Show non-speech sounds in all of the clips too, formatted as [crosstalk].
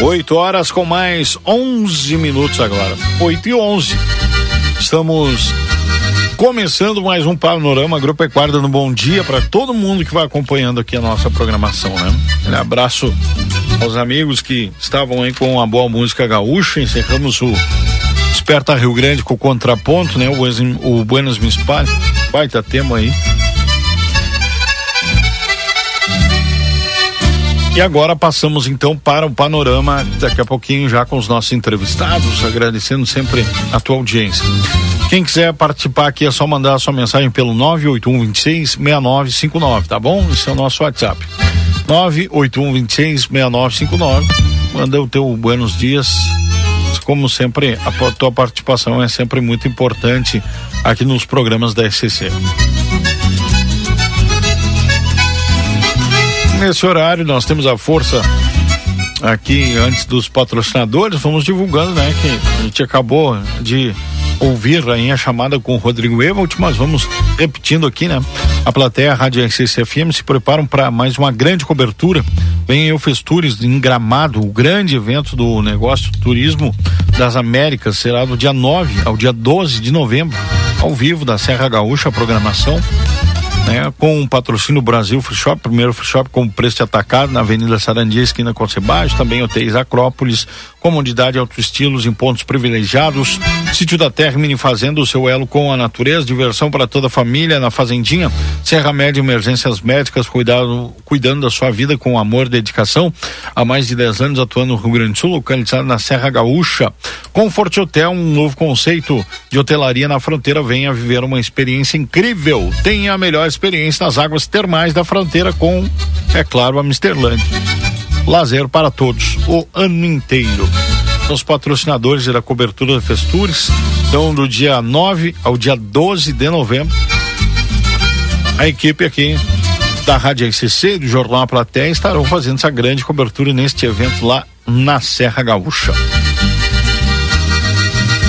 Oito horas com mais onze minutos agora. Oito e onze. Estamos começando mais um panorama agropecuário dando bom dia para todo mundo que vai acompanhando aqui a nossa programação, né? Um abraço aos amigos que estavam aí com a boa música gaúcha. Encerramos o Desperta Rio Grande com o contraponto, né? O, o Buenos Espalhe. Baita tema aí. E agora passamos então para o panorama, daqui a pouquinho já com os nossos entrevistados, agradecendo sempre a tua audiência. Quem quiser participar aqui é só mandar a sua mensagem pelo 981266959, tá bom? Esse é o nosso WhatsApp. 981266959. Manda o teu buenos dias. Como sempre, a tua participação é sempre muito importante aqui nos programas da SCC. Nesse horário nós temos a força aqui antes dos patrocinadores, vamos divulgando, né? Que a gente acabou de ouvir aí a chamada com o Rodrigo Evelt, mas vamos repetindo aqui, né? A plateia a Rádio RCC-FM se preparam para mais uma grande cobertura. Vem o Festures em Gramado, o grande evento do negócio turismo das Américas, será do dia 9 ao dia 12 de novembro, ao vivo da Serra Gaúcha, a programação né? Com o patrocínio Brasil Free Shop, primeiro Free Shop com preço atacado na Avenida Sarandia, esquina com Sebagem, também hotéis Acrópolis, comodidade alto estilos em pontos privilegiados, sítio da terra mini fazenda, o seu elo com a natureza, diversão para toda a família na fazendinha, Serra Média emergências médicas, cuidado, cuidando da sua vida com amor e dedicação, há mais de 10 anos atuando no Rio Grande do Sul, localizado na Serra Gaúcha, Comfort Hotel, um novo conceito de hotelaria na fronteira, venha viver uma experiência incrível, tenha a melhor experiência nas águas termais da fronteira com, é claro, a Misterlândia. Lazer para todos, o ano inteiro. Os patrocinadores da cobertura da Festures, então do dia 9 ao dia 12 de novembro, a equipe aqui da Rádio RCC, do Jornal Platéia, estarão fazendo essa grande cobertura neste evento lá na Serra Gaúcha.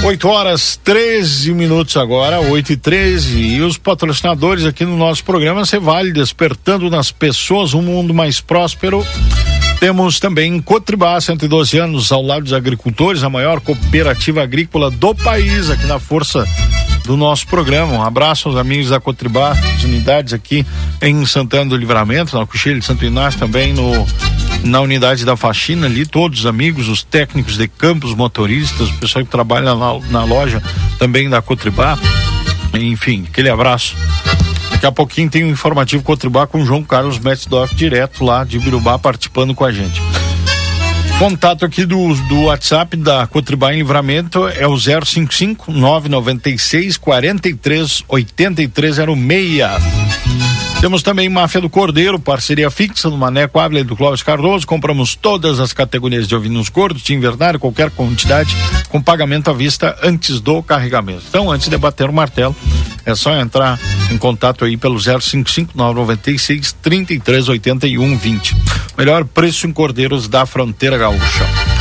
8 horas 13 minutos agora, 8 e 13 e os patrocinadores aqui no nosso programa Cevale despertando nas pessoas um mundo mais próspero. Temos também Cotribá, 112 anos ao lado dos agricultores, a maior cooperativa agrícola do país, aqui na força do nosso programa. Um abraço aos amigos da Cotribá, as unidades aqui em Santana do Livramento, na Cochilha de Santo Inácio, também no na unidade da faxina ali, todos os amigos, os técnicos de campos, motoristas, o pessoal que trabalha na, na loja também da Cotribá. Enfim, aquele abraço. Daqui a pouquinho tem um informativo Cotribá com o João Carlos Metzdorf, direto lá de Birubá, participando com a gente. Contato aqui do, do WhatsApp da Cotribá em Livramento é o 055 996 43 8306. Temos também Máfia do Cordeiro, parceria fixa do Maneco Ávila e do Clóvis Cardoso. Compramos todas as categorias de ovinos gordos, de invernário, qualquer quantidade, com pagamento à vista antes do carregamento. Então, antes de bater o martelo, é só entrar em contato aí pelo 055 996 3381 20. Melhor preço em cordeiros da fronteira gaúcha.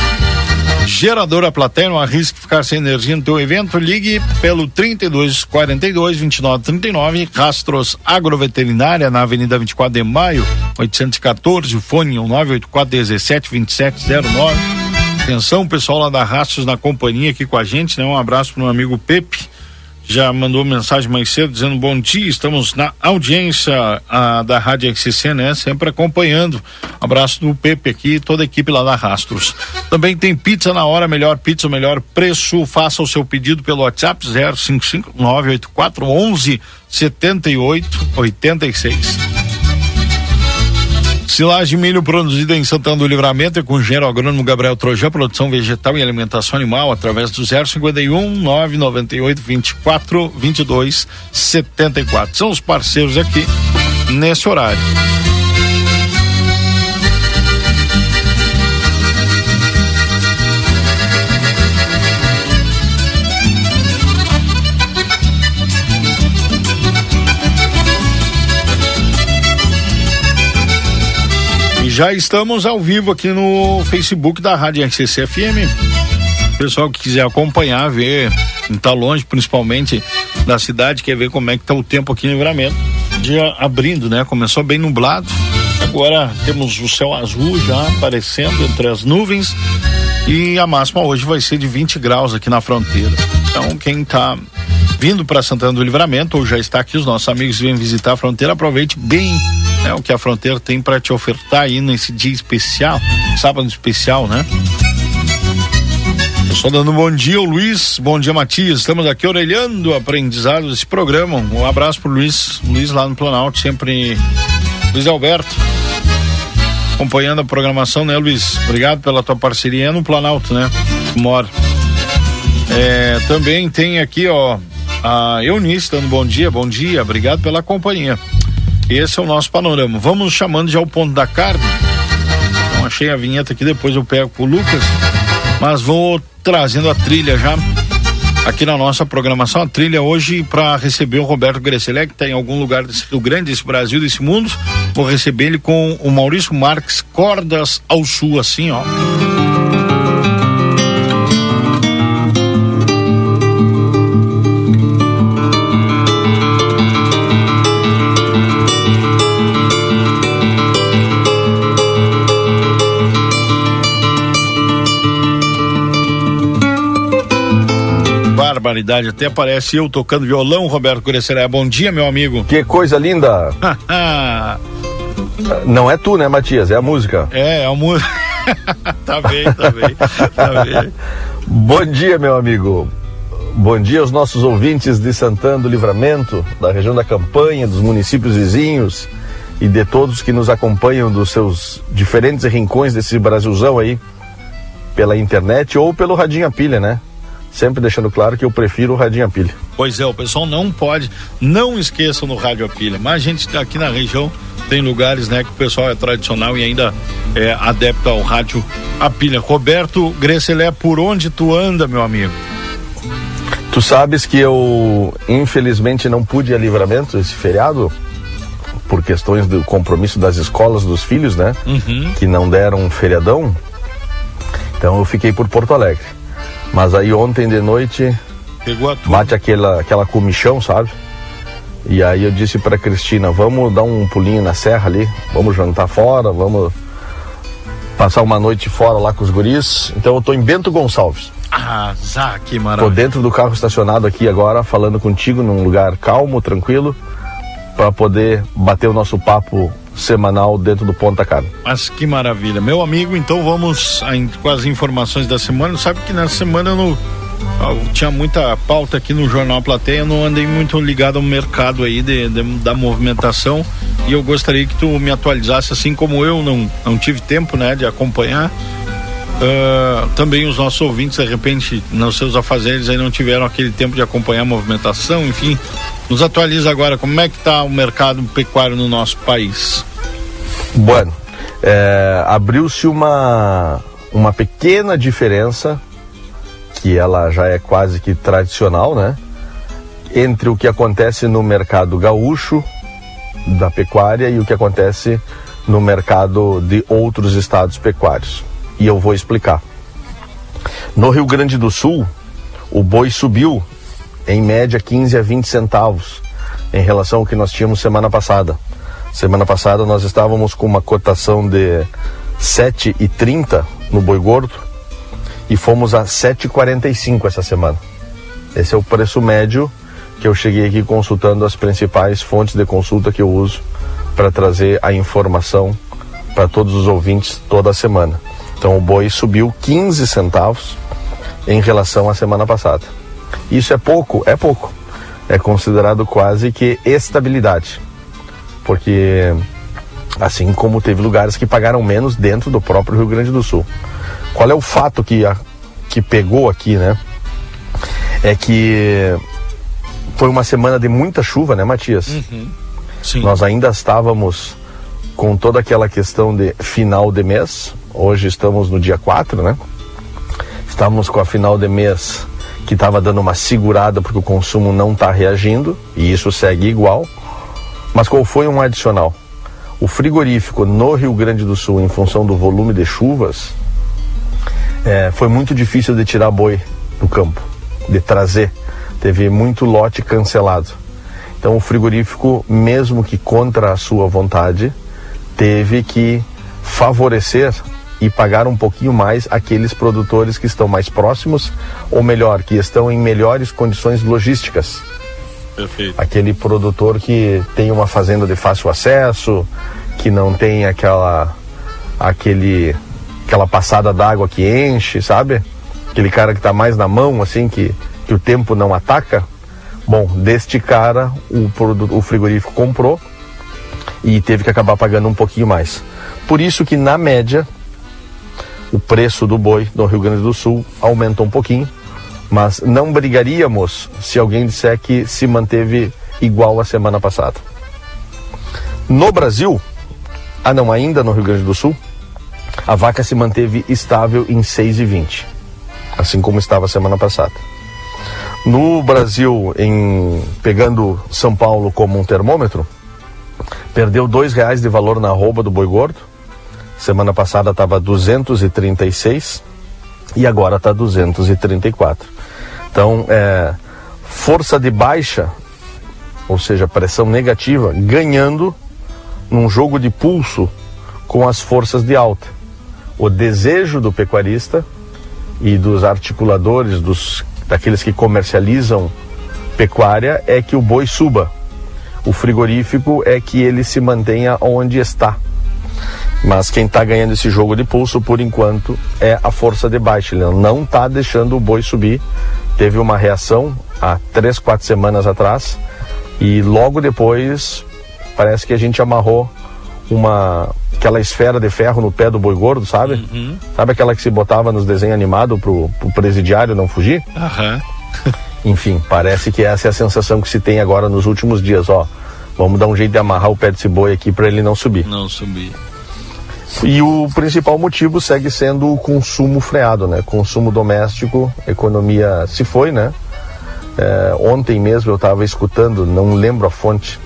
Geradora Platéia, não arrisque ficar sem energia no teu evento, ligue pelo 32 42 29 39, Rastros Agroveterinária na Avenida 24 de Maio, 814, fone 984 17 27 09. Atenção, pessoal lá da Rastros na companhia aqui com a gente, né? Um abraço pro meu amigo Pepe. Já mandou mensagem mais cedo dizendo bom dia, estamos na audiência a, da Rádio XCC, né? Sempre acompanhando. Abraço do Pepe aqui, toda a equipe lá da Rastros. Também tem pizza na hora, melhor pizza, melhor preço. Faça o seu pedido pelo WhatsApp 055 984 11 78 86. Silagem milho produzida em Santana do Livramento é com o engenheiro agrônomo Gabriel Trojão, produção vegetal e alimentação animal através do 051 998 24 22 74. São os parceiros aqui nesse horário. Já estamos ao vivo aqui no Facebook da Rádio RCC FM. Pessoal que quiser acompanhar, ver, não tá longe, principalmente da cidade, quer ver como é que tá o tempo aqui no Livramento. Dia abrindo, né? Começou bem nublado. Agora temos o céu azul já aparecendo entre as nuvens e a máxima hoje vai ser de 20 graus aqui na fronteira. Então, quem está vindo para Santana do Livramento ou já está aqui, os nossos amigos vêm visitar a fronteira, aproveite bem é o que a fronteira tem para te ofertar aí nesse dia especial, sábado especial, né? Estou dando um bom dia, Luiz. Bom dia, Matias. Estamos aqui orelhando o aprendizado desse programa. Um abraço pro Luiz. Luiz lá no Planalto, sempre. Luiz Alberto. Acompanhando a programação, né, Luiz? Obrigado pela tua parceria no Planalto, né? Mora. É, também tem aqui, ó, a Eunice dando bom dia, bom dia, obrigado pela companhia. Esse é o nosso panorama. Vamos chamando já o ponto da carne. Não achei a vinheta aqui, depois eu pego pro Lucas. Mas vou trazendo a trilha já aqui na nossa programação. A trilha hoje para receber o Roberto Grecelé, que está em algum lugar desse Rio Grande, desse Brasil, desse mundo. Vou receber ele com o Maurício Marques, Cordas ao Sul, assim, ó. Barbaridade. Até aparece eu tocando violão, Roberto Cureceré. Bom dia, meu amigo. Que coisa linda. [laughs] Não é tu, né, Matias? É a música. É, é a música. [laughs] tá bem, tá bem, tá bem. Bom dia, meu amigo. Bom dia aos nossos ouvintes de Santana do Livramento, da região da Campanha, dos municípios vizinhos e de todos que nos acompanham dos seus diferentes rincões desse Brasilzão aí, pela internet ou pelo Radinho a Pilha, né? Sempre deixando claro que eu prefiro o radinho a pilha. Pois é, o pessoal não pode, não esqueçam no rádio a pilha. Mas a gente aqui na região tem lugares, né, que o pessoal é tradicional e ainda é adepto ao rádio a pilha. Roberto Grecelé, por onde tu anda, meu amigo? Tu sabes que eu infelizmente não pude ir a livramento esse feriado por questões do compromisso das escolas dos filhos, né? Uhum. Que não deram um feriadão. Então eu fiquei por Porto Alegre. Mas aí ontem de noite bate aquela, aquela comichão, sabe? E aí eu disse para Cristina, vamos dar um pulinho na serra ali, vamos jantar fora, vamos passar uma noite fora lá com os guris. Então eu tô em Bento Gonçalves. Ah, Zá, que maravilha. Tô dentro do carro estacionado aqui agora, falando contigo num lugar calmo, tranquilo, para poder bater o nosso papo semanal dentro do Ponta Carne. Mas que maravilha. Meu amigo, então vamos com as informações da semana. Sabe que nessa semana eu, não, eu tinha muita pauta aqui no Jornal Plateia, eu não andei muito ligado ao mercado aí de, de, da movimentação e eu gostaria que tu me atualizasse, assim como eu não, não tive tempo né, de acompanhar. Uh, também os nossos ouvintes, de repente, nos seus afazeres aí não tiveram aquele tempo de acompanhar a movimentação, enfim. Nos atualiza agora como é que está o mercado pecuário no nosso país. Bueno, é, abriu-se uma, uma pequena diferença, que ela já é quase que tradicional, né? Entre o que acontece no mercado gaúcho da pecuária e o que acontece no mercado de outros estados pecuários. E eu vou explicar. No Rio Grande do Sul, o boi subiu em média 15 a 20 centavos em relação ao que nós tínhamos semana passada. Semana passada nós estávamos com uma cotação de 7,30 no boi gordo e fomos a 7,45 essa semana. Esse é o preço médio que eu cheguei aqui consultando as principais fontes de consulta que eu uso para trazer a informação para todos os ouvintes toda semana. Então o boi subiu 15 centavos em relação à semana passada. Isso é pouco? É pouco. É considerado quase que estabilidade. Porque assim como teve lugares que pagaram menos dentro do próprio Rio Grande do Sul. Qual é o fato que, a, que pegou aqui, né? É que foi uma semana de muita chuva, né, Matias? Uhum. Nós ainda estávamos com toda aquela questão de final de mês. Hoje estamos no dia 4, né? Estávamos com a final de mês que estava dando uma segurada porque o consumo não está reagindo e isso segue igual. Mas qual foi um adicional? O frigorífico no Rio Grande do Sul, em função do volume de chuvas, é, foi muito difícil de tirar boi do campo, de trazer. Teve muito lote cancelado. Então o frigorífico, mesmo que contra a sua vontade, teve que favorecer e pagar um pouquinho mais aqueles produtores que estão mais próximos, ou melhor, que estão em melhores condições logísticas. Perfeito. Aquele produtor que tem uma fazenda de fácil acesso, que não tem aquela aquele aquela passada d'água que enche, sabe? Aquele cara que está mais na mão, assim, que, que o tempo não ataca. Bom, deste cara o, produto, o frigorífico comprou e teve que acabar pagando um pouquinho mais. Por isso que na média o preço do boi no Rio Grande do Sul aumentou um pouquinho mas não brigaríamos se alguém disser que se manteve igual a semana passada. No Brasil, ah não, ainda no Rio Grande do Sul, a vaca se manteve estável em 6,20, assim como estava a semana passada. No Brasil, em pegando São Paulo como um termômetro, perdeu dois reais de valor na arroba do boi gordo. Semana passada estava 236 e agora está 234. Então, é, força de baixa, ou seja, pressão negativa, ganhando num jogo de pulso com as forças de alta. O desejo do pecuarista e dos articuladores, dos, daqueles que comercializam pecuária, é que o boi suba. O frigorífico é que ele se mantenha onde está. Mas quem está ganhando esse jogo de pulso, por enquanto, é a força de baixa. Ele não está deixando o boi subir teve uma reação há três, quatro semanas atrás e logo depois parece que a gente amarrou uma aquela esfera de ferro no pé do boi gordo, sabe? Uhum. Sabe aquela que se botava nos desenhos animados pro, pro presidiário não fugir? Uhum. [laughs] Enfim, parece que essa é a sensação que se tem agora nos últimos dias, ó. Vamos dar um jeito de amarrar o pé desse boi aqui para ele não subir. Não subir. E o principal motivo segue sendo o consumo freado, né? Consumo doméstico, economia se foi, né? É, ontem mesmo eu estava escutando, não lembro a fonte,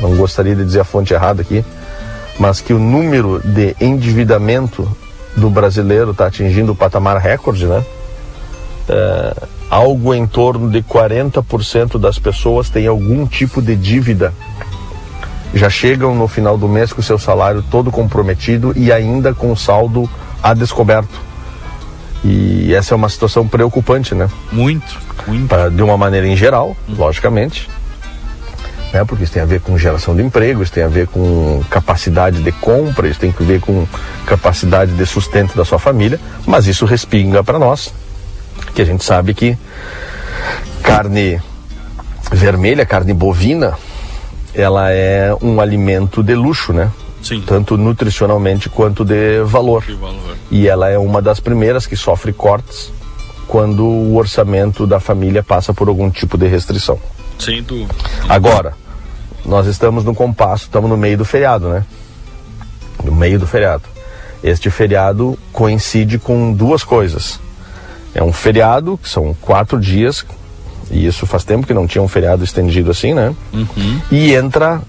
não gostaria de dizer a fonte errada aqui, mas que o número de endividamento do brasileiro está atingindo o patamar recorde, né? É, algo em torno de 40% das pessoas tem algum tipo de dívida já chegam no final do mês com o seu salário todo comprometido e ainda com o saldo a descoberto. E essa é uma situação preocupante, né? Muito, muito. De uma maneira em geral, hum. logicamente. Né? Porque isso tem a ver com geração de emprego, isso tem a ver com capacidade de compra, isso tem a ver com capacidade de sustento da sua família, mas isso respinga para nós, que a gente sabe que carne vermelha, carne bovina, ela é um alimento de luxo, né? Sim. Tanto nutricionalmente quanto de valor. de valor. E ela é uma das primeiras que sofre cortes quando o orçamento da família passa por algum tipo de restrição. Sem dúvida. Agora, nós estamos no compasso, estamos no meio do feriado, né? No meio do feriado. Este feriado coincide com duas coisas. É um feriado, que são quatro dias, e isso faz tempo que não tinha um feriado estendido assim, né? Uhum. E entra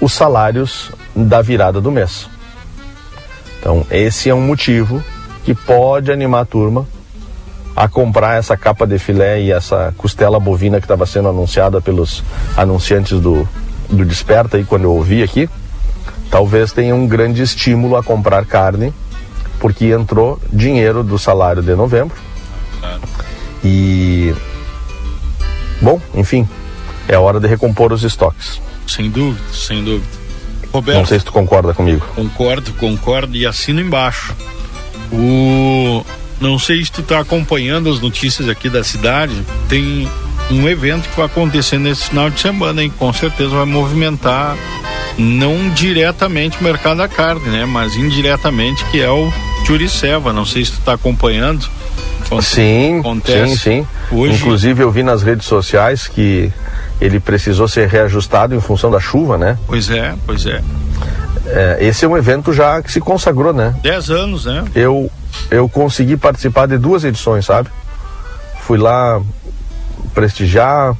os salários da virada do mês. Então, esse é um motivo que pode animar a turma a comprar essa capa de filé e essa costela bovina que estava sendo anunciada pelos anunciantes do, do Desperta aí quando eu ouvi aqui. Talvez tenha um grande estímulo a comprar carne, porque entrou dinheiro do salário de novembro. E Bom, enfim, é hora de recompor os estoques. Sem dúvida, sem dúvida. Roberto, não sei se tu concorda comigo. Concordo, concordo e assino embaixo. O não sei se tu está acompanhando as notícias aqui da cidade. Tem um evento que vai acontecer nesse final de semana, e com certeza vai movimentar não diretamente o mercado da carne, né? Mas indiretamente que é o Churiceva. Não sei se tu está acompanhando. Sim, acontece. sim, sim. Hoje... Inclusive eu vi nas redes sociais que ele precisou ser reajustado em função da chuva, né? Pois é, pois é. é esse é um evento já que se consagrou, né? Dez anos, né? Eu eu consegui participar de duas edições, sabe? Fui lá prestigiar,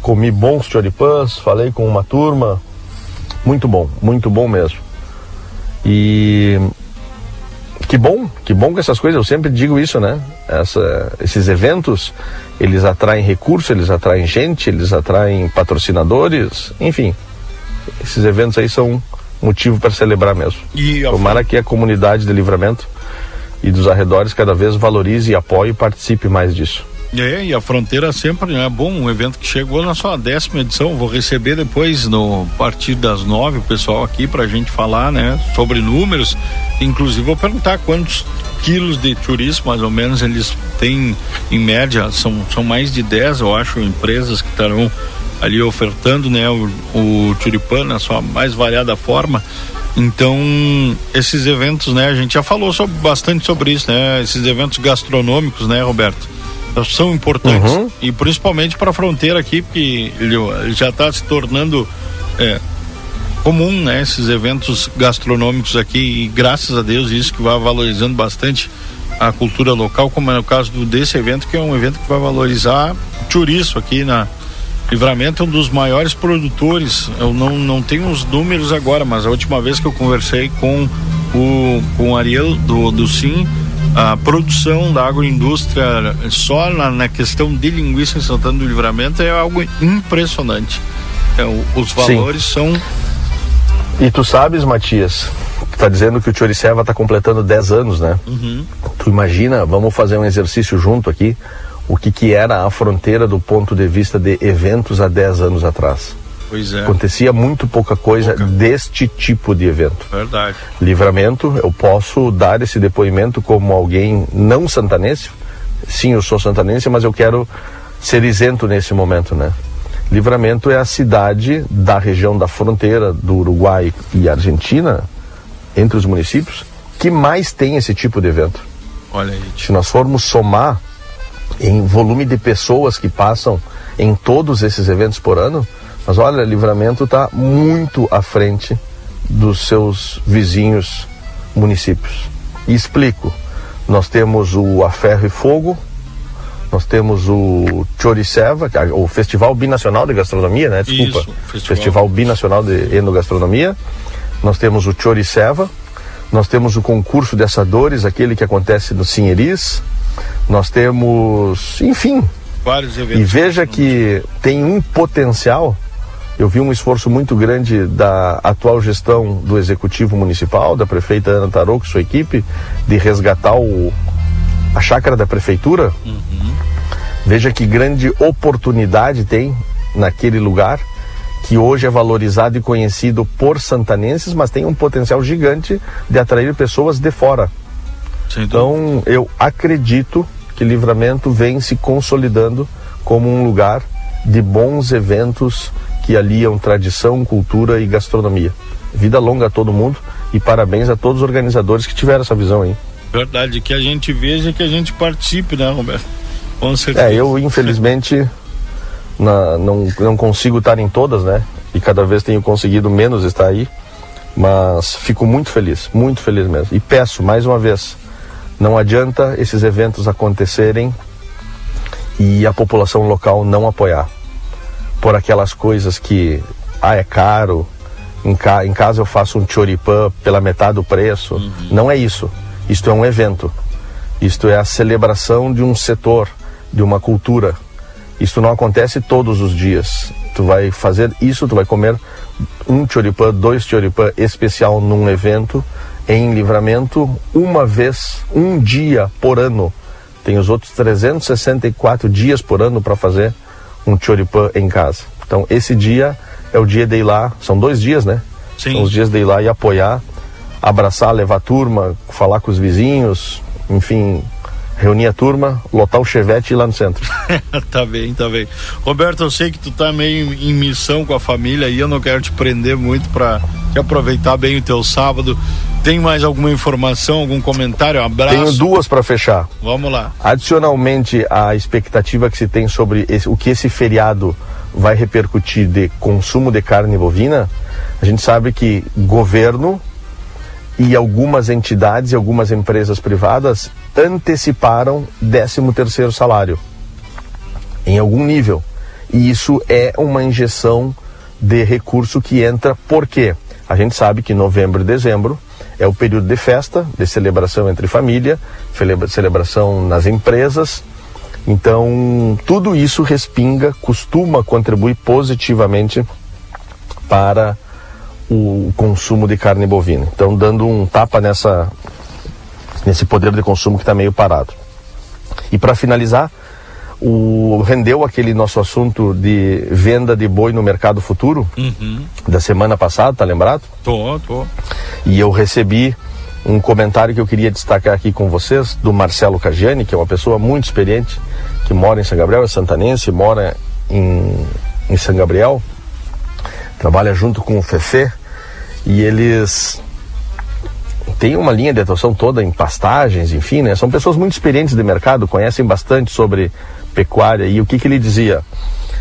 comi bons choripãs, falei com uma turma, muito bom, muito bom mesmo. E que bom, que bom que essas coisas, eu sempre digo isso, né? Essa, esses eventos, eles atraem recursos, eles atraem gente, eles atraem patrocinadores, enfim. Esses eventos aí são motivo para celebrar mesmo. E Tomara que a comunidade de livramento e dos arredores cada vez valorize e apoie e participe mais disso. É, e a fronteira sempre é bom, um evento que chegou na sua décima edição. Vou receber depois, no a partir das nove, o pessoal aqui para a gente falar, né, sobre números. Inclusive, vou perguntar quantos quilos de turismo, mais ou menos, eles têm em média. São, são mais de 10, eu acho, empresas que estarão ali ofertando, né, o, o na sua mais variada forma. Então, esses eventos, né, a gente já falou sobre, bastante sobre isso, né, esses eventos gastronômicos, né, Roberto? São importantes uhum. e principalmente para a fronteira aqui, porque ele, já está se tornando é, comum, né, esses eventos gastronômicos aqui e graças a Deus isso que vai valorizando bastante a cultura local, como é o caso do, desse evento, que é um evento que vai valorizar o turismo aqui na, Livramento é um dos maiores produtores. Eu não, não tenho os números agora, mas a última vez que eu conversei com o, com o Ariel do, do Sim, a produção da agroindústria só na, na questão de linguiça em Santana do Livramento é algo impressionante. É, os valores Sim. são. E tu sabes, Matias, tu tá dizendo que o Choriceva está completando 10 anos, né? Uhum. Tu imagina, vamos fazer um exercício junto aqui o que, que era a fronteira do ponto de vista de eventos há 10 anos atrás. Pois é. Acontecia muito pouca coisa pouca. deste tipo de evento. Verdade. Livramento, eu posso dar esse depoimento como alguém não santanense. Sim, eu sou santanense, mas eu quero ser isento nesse momento, né? Livramento é a cidade da região da fronteira do Uruguai e Argentina, entre os municípios, que mais tem esse tipo de evento. Olha aí. Se nós formos somar em volume de pessoas que passam em todos esses eventos por ano, mas olha, Livramento está muito à frente dos seus vizinhos municípios. E explico. Nós temos o A Ferro e Fogo, nós temos o Choriceva, é o Festival Binacional de Gastronomia, né? Desculpa. Isso, festival. festival Binacional de Enogastronomia. Nós temos o Choriceva, nós temos o concurso de assadores, aquele que acontece no Sinheris, nós temos, enfim. Vários eventos. E veja que tem um potencial. Eu vi um esforço muito grande da atual gestão do executivo municipal, da prefeita Ana Tarouco e sua equipe, de resgatar o, a chácara da prefeitura. Uhum. Veja que grande oportunidade tem naquele lugar, que hoje é valorizado e conhecido por santanenses, mas tem um potencial gigante de atrair pessoas de fora. Então, eu acredito que Livramento vem se consolidando como um lugar de bons eventos que aliam tradição, cultura e gastronomia. Vida longa a todo mundo e parabéns a todos os organizadores que tiveram essa visão aí. Verdade, que a gente veja e que a gente participe, né, Roberto? Com certeza. É, eu infelizmente na, não, não consigo estar em todas, né? E cada vez tenho conseguido menos estar aí. Mas fico muito feliz, muito feliz mesmo. E peço mais uma vez, não adianta esses eventos acontecerem e a população local não apoiar por aquelas coisas que ah, é caro, em, ca em casa eu faço um choripã pela metade do preço. Uhum. Não é isso. Isto é um evento. Isto é a celebração de um setor, de uma cultura. Isto não acontece todos os dias. Tu vai fazer isso, tu vai comer um choripã, dois choripã especial num evento em livramento uma vez, um dia por ano. Tem os outros 364 dias por ano para fazer um choripã em casa. Então esse dia é o dia de ir lá, são dois dias, né? Sim. São os dias de ir lá e apoiar, abraçar, levar a turma, falar com os vizinhos, enfim, reunir a turma, lotar o chevette e ir lá no centro. [laughs] tá bem, tá bem. Roberto, eu sei que tu tá meio em missão com a família e eu não quero te prender muito para aproveitar bem o teu sábado. Tem mais alguma informação, algum comentário? Um abraço. Tenho duas para fechar. Vamos lá. Adicionalmente à expectativa que se tem sobre esse, o que esse feriado vai repercutir de consumo de carne bovina, a gente sabe que governo e algumas entidades e algumas empresas privadas anteciparam 13 terceiro salário em algum nível. E isso é uma injeção de recurso que entra porque a gente sabe que novembro e dezembro é o período de festa, de celebração entre família, celebração nas empresas. Então, tudo isso respinga, costuma contribuir positivamente para o consumo de carne bovina. Então, dando um tapa nessa nesse poder de consumo que está meio parado. E para finalizar, o, rendeu aquele nosso assunto de venda de boi no mercado futuro uhum. da semana passada, tá lembrado? Tô, tô. E eu recebi um comentário que eu queria destacar aqui com vocês do Marcelo Cagiani, que é uma pessoa muito experiente, que mora em São Gabriel, é santanense, mora em, em São Gabriel, trabalha junto com o Fefe, e eles têm uma linha de atuação toda em pastagens, enfim, né? São pessoas muito experientes de mercado, conhecem bastante sobre pecuária e o que, que ele dizia.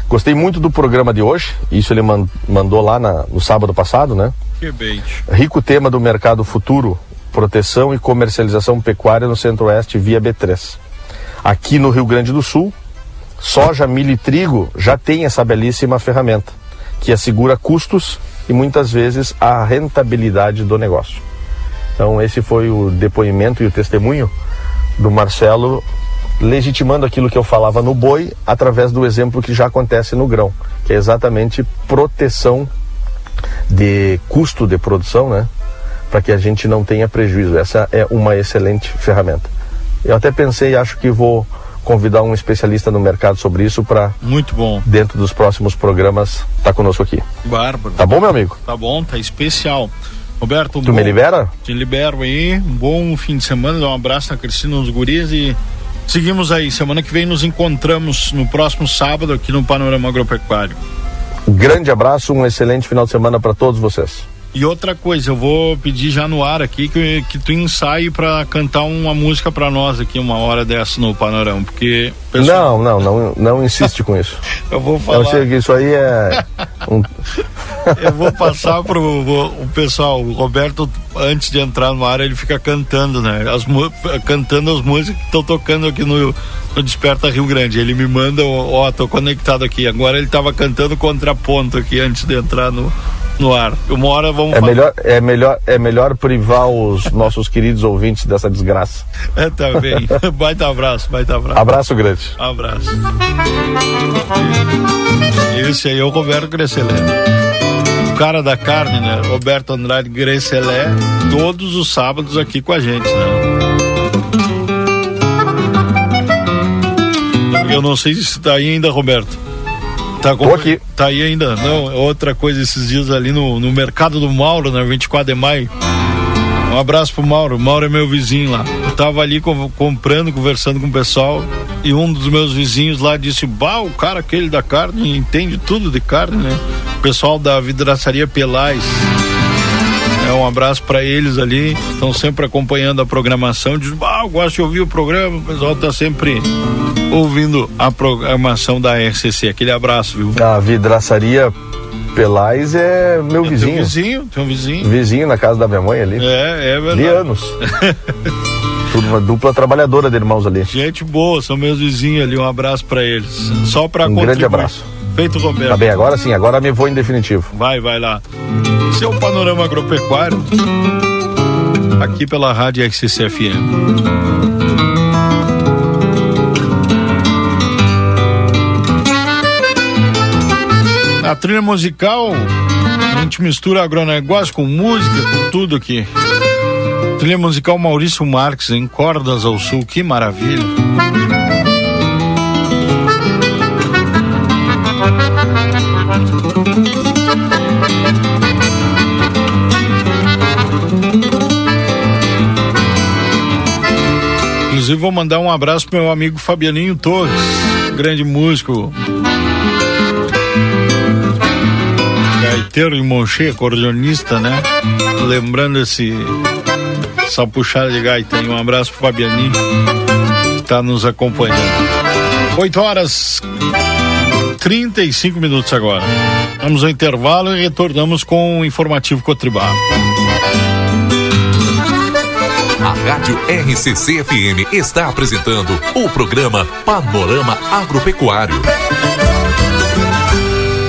Gostei muito do programa de hoje, isso ele mandou lá na, no sábado passado, né? Que. Rico tema do mercado futuro, proteção e comercialização pecuária no Centro-Oeste via B3. Aqui no Rio Grande do Sul, soja, milho e trigo já tem essa belíssima ferramenta que assegura custos e muitas vezes a rentabilidade do negócio. Então esse foi o depoimento e o testemunho do Marcelo legitimando aquilo que eu falava no boi através do exemplo que já acontece no grão, que é exatamente proteção de custo de produção, né? Para que a gente não tenha prejuízo. Essa é uma excelente ferramenta. Eu até pensei, acho que vou convidar um especialista no mercado sobre isso para muito bom dentro dos próximos programas estar tá conosco aqui. Bárbaro. Tá bom, meu amigo? Tá bom, tá especial. Roberto, um tu bom, me libera? Te libero aí. Um bom fim de semana. Dá um abraço na Cristina, nos guris e seguimos aí. Semana que vem nos encontramos no próximo sábado aqui no Panorama Agropecuário. Grande abraço, um excelente final de semana para todos vocês. E outra coisa, eu vou pedir já no ar aqui que, que tu ensaie para cantar uma música para nós aqui uma hora dessa no panorama, porque pessoal... não, não, não, não insiste com isso. [laughs] eu vou falar. Eu sei que isso aí é um... [laughs] eu vou passar pro o pessoal, o Roberto antes de entrar no ar ele fica cantando, né? As cantando as músicas que estão tocando aqui no, no Desperta Rio Grande. Ele me manda, ó, oh, tô conectado aqui. Agora ele tava cantando contraponto aqui antes de entrar no no ar. Uma hora vamos é falar. melhor É melhor, é melhor privar os nossos queridos ouvintes dessa desgraça. É, tá bem. [laughs] baita abraço, baita abraço. Abraço grande. Abraço. Esse aí é o Roberto Grecelé. O cara da carne, né? Roberto Andrade Grecelé, todos os sábados aqui com a gente, né? Eu não sei se está aí ainda, Roberto. Tá, com... aqui. tá aí ainda. Não, outra coisa esses dias ali no, no mercado do Mauro, na né, 24 de maio. Um abraço pro Mauro. O Mauro é meu vizinho lá. Eu tava ali co comprando, conversando com o pessoal. E um dos meus vizinhos lá disse: Bah, o cara aquele da carne entende tudo de carne, né? O pessoal da vidraçaria Pelais. É um abraço para eles ali, estão sempre acompanhando a programação. Diz, ah, eu gosto de ouvir o programa, o pessoal tá sempre ouvindo a programação da RCC. Aquele abraço, viu? A vidraçaria Pelais é meu é vizinho. Teu vizinho, teu vizinho. Vizinho na casa da minha mãe ali. É, é verdade. De anos. [laughs] Uma dupla trabalhadora de irmãos ali. Gente boa, são meus vizinhos ali. Um abraço para eles. Só para Um grande abraço. Feito, Roberto. Tá bem, agora sim, agora me vou em definitivo. Vai, vai lá. Seu panorama agropecuário. Aqui pela Rádio XCCFM. A trilha musical, a gente mistura agronegócio com música, com tudo aqui. Trilha musical Maurício Marques, em Cordas ao Sul, que maravilha. Inclusive vou mandar um abraço pro meu amigo Fabianinho Torres, grande músico. Gaiteiro e Monche, acordeonista, né? Lembrando esse essa puxada de gaita. Um abraço pro Fabianinho que tá nos acompanhando. 8 horas 35 minutos agora. Vamos ao intervalo e retornamos com o informativo Cotribá. A Rádio RCC FM está apresentando o programa Panorama Agropecuário.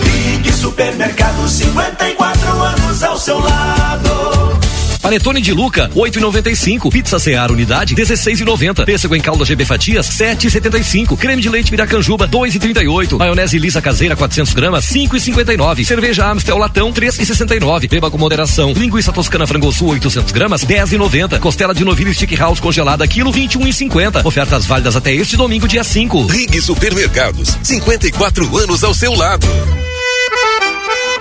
Ligue Supermercado 54 anos ao seu lado. Panetone de Luca, 8,95. Pizza Seara Unidade, 16,90. Pêssego em calda GB Fatias, 7,75. Creme de leite Miracanjuba, 2,38. Maionese lisa caseira, 400 gramas, 5,59. Cerveja Amstel Latão, 3,69. Beba com moderação. Linguiça Toscana Frangosul, 800 gramas, 10,90. Costela de novilho Stick House congelada, quilo 21,50. Ofertas válidas até este domingo, dia 5. Rig Supermercados, 54 anos ao seu lado.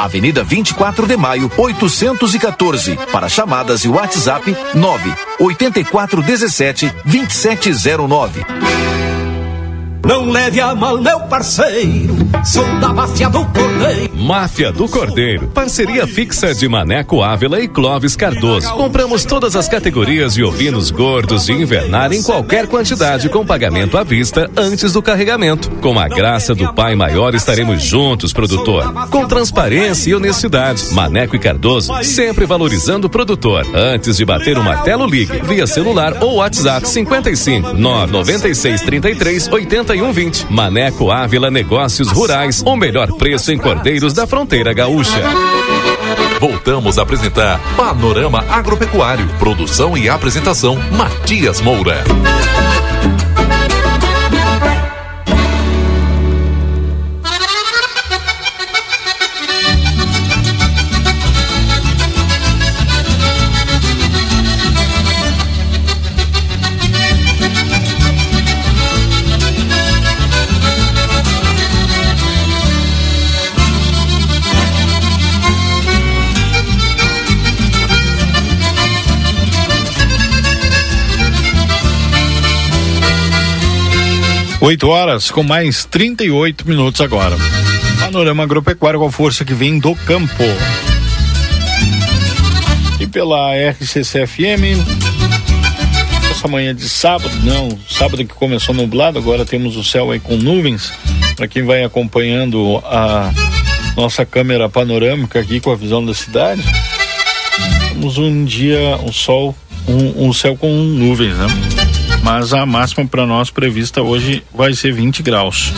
Avenida 24 de Maio, 814. Para chamadas e WhatsApp 9 8417 2709. Não leve a mal, meu parceiro. Sou da máfia do Cordeiro. Máfia do Cordeiro. Parceria fixa de Maneco Ávila e Clóvis Cardoso. Compramos todas as categorias de ovinos gordos de invernar em qualquer quantidade com pagamento à vista antes do carregamento. Com a graça do Pai Maior estaremos juntos, produtor. Com transparência e honestidade. Maneco e Cardoso sempre valorizando o produtor. Antes de bater o martelo, ligue via celular ou WhatsApp 55 996 33 80 3120. Maneco Ávila Negócios Rurais. O melhor preço em Cordeiros da Fronteira Gaúcha. Voltamos a apresentar Panorama Agropecuário. Produção e apresentação: Matias Moura. Oito horas com mais 38 minutos agora. Panorama Agropecuário com a força que vem do campo. E pela RCCFM, essa manhã de sábado, não, sábado que começou nublado, agora temos o céu aí com nuvens. Para quem vai acompanhando a nossa câmera panorâmica aqui com a visão da cidade, temos um dia, um sol, um, um céu com nuvens, né? Mas a máxima para nós prevista hoje vai ser 20 graus.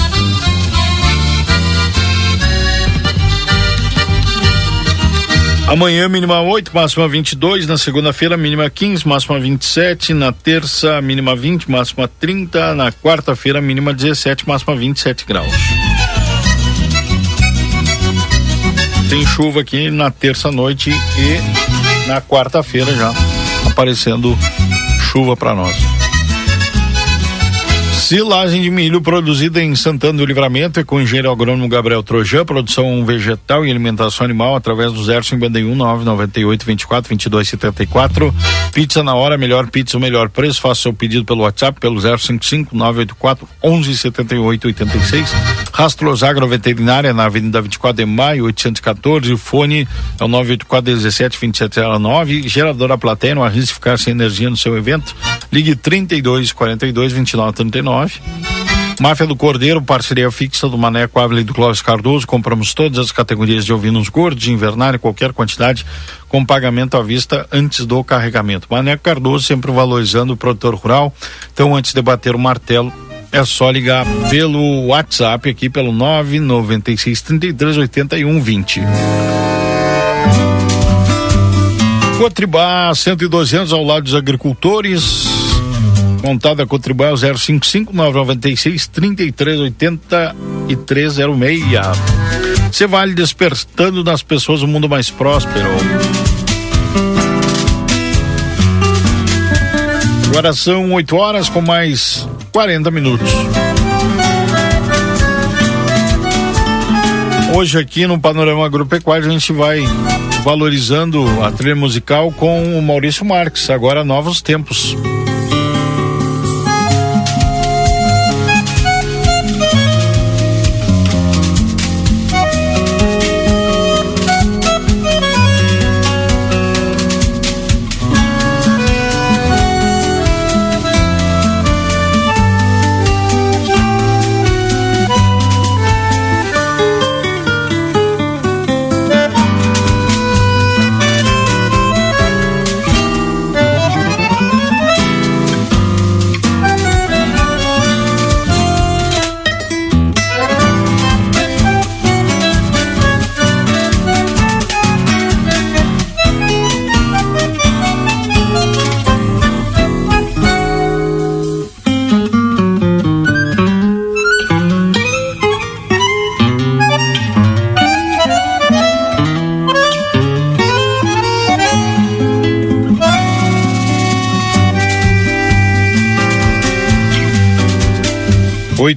Amanhã, mínima 8, máxima 22. Na segunda-feira, mínima 15, máxima 27. Na terça, mínima 20, máxima 30. Na quarta-feira, mínima 17, máxima 27 graus. Tem chuva aqui na terça-noite e na quarta-feira já aparecendo chuva para nós. Silagem de milho produzida em Santana do Livramento é com o engenheiro agrônomo Gabriel Trojan, produção vegetal e alimentação animal através do Zero 51 998 24 22 74. Pizza na hora, melhor pizza, o melhor preço. Faça seu pedido pelo WhatsApp pelo 055 984 11 78 86. Rastros Agroveterinária na Avenida 24 de Maio 814. O fone é o 984 17 2709. Geradora Platéia, não arrisque ficar sem energia no seu evento. Ligue 32 42 29 39 Máfia do Cordeiro, parceria fixa do Maneco Ávila e do Clóvis Cardoso. Compramos todas as categorias de ovinos gordos, de invernar em qualquer quantidade, com pagamento à vista antes do carregamento. Maneco Cardoso sempre valorizando o produtor rural. Então, antes de bater o martelo, é só ligar pelo WhatsApp aqui pelo 996 33 81 20. Cotribá, 112 anos ao lado dos agricultores. Contada Cotribá 055 996 3380 e 306. Você vai despertando nas pessoas um mundo mais próspero. Agora são 8 horas com mais 40 minutos. Hoje aqui no Panorama Agropecuário a gente vai valorizando a trilha musical com o Maurício Marques, agora Novos Tempos.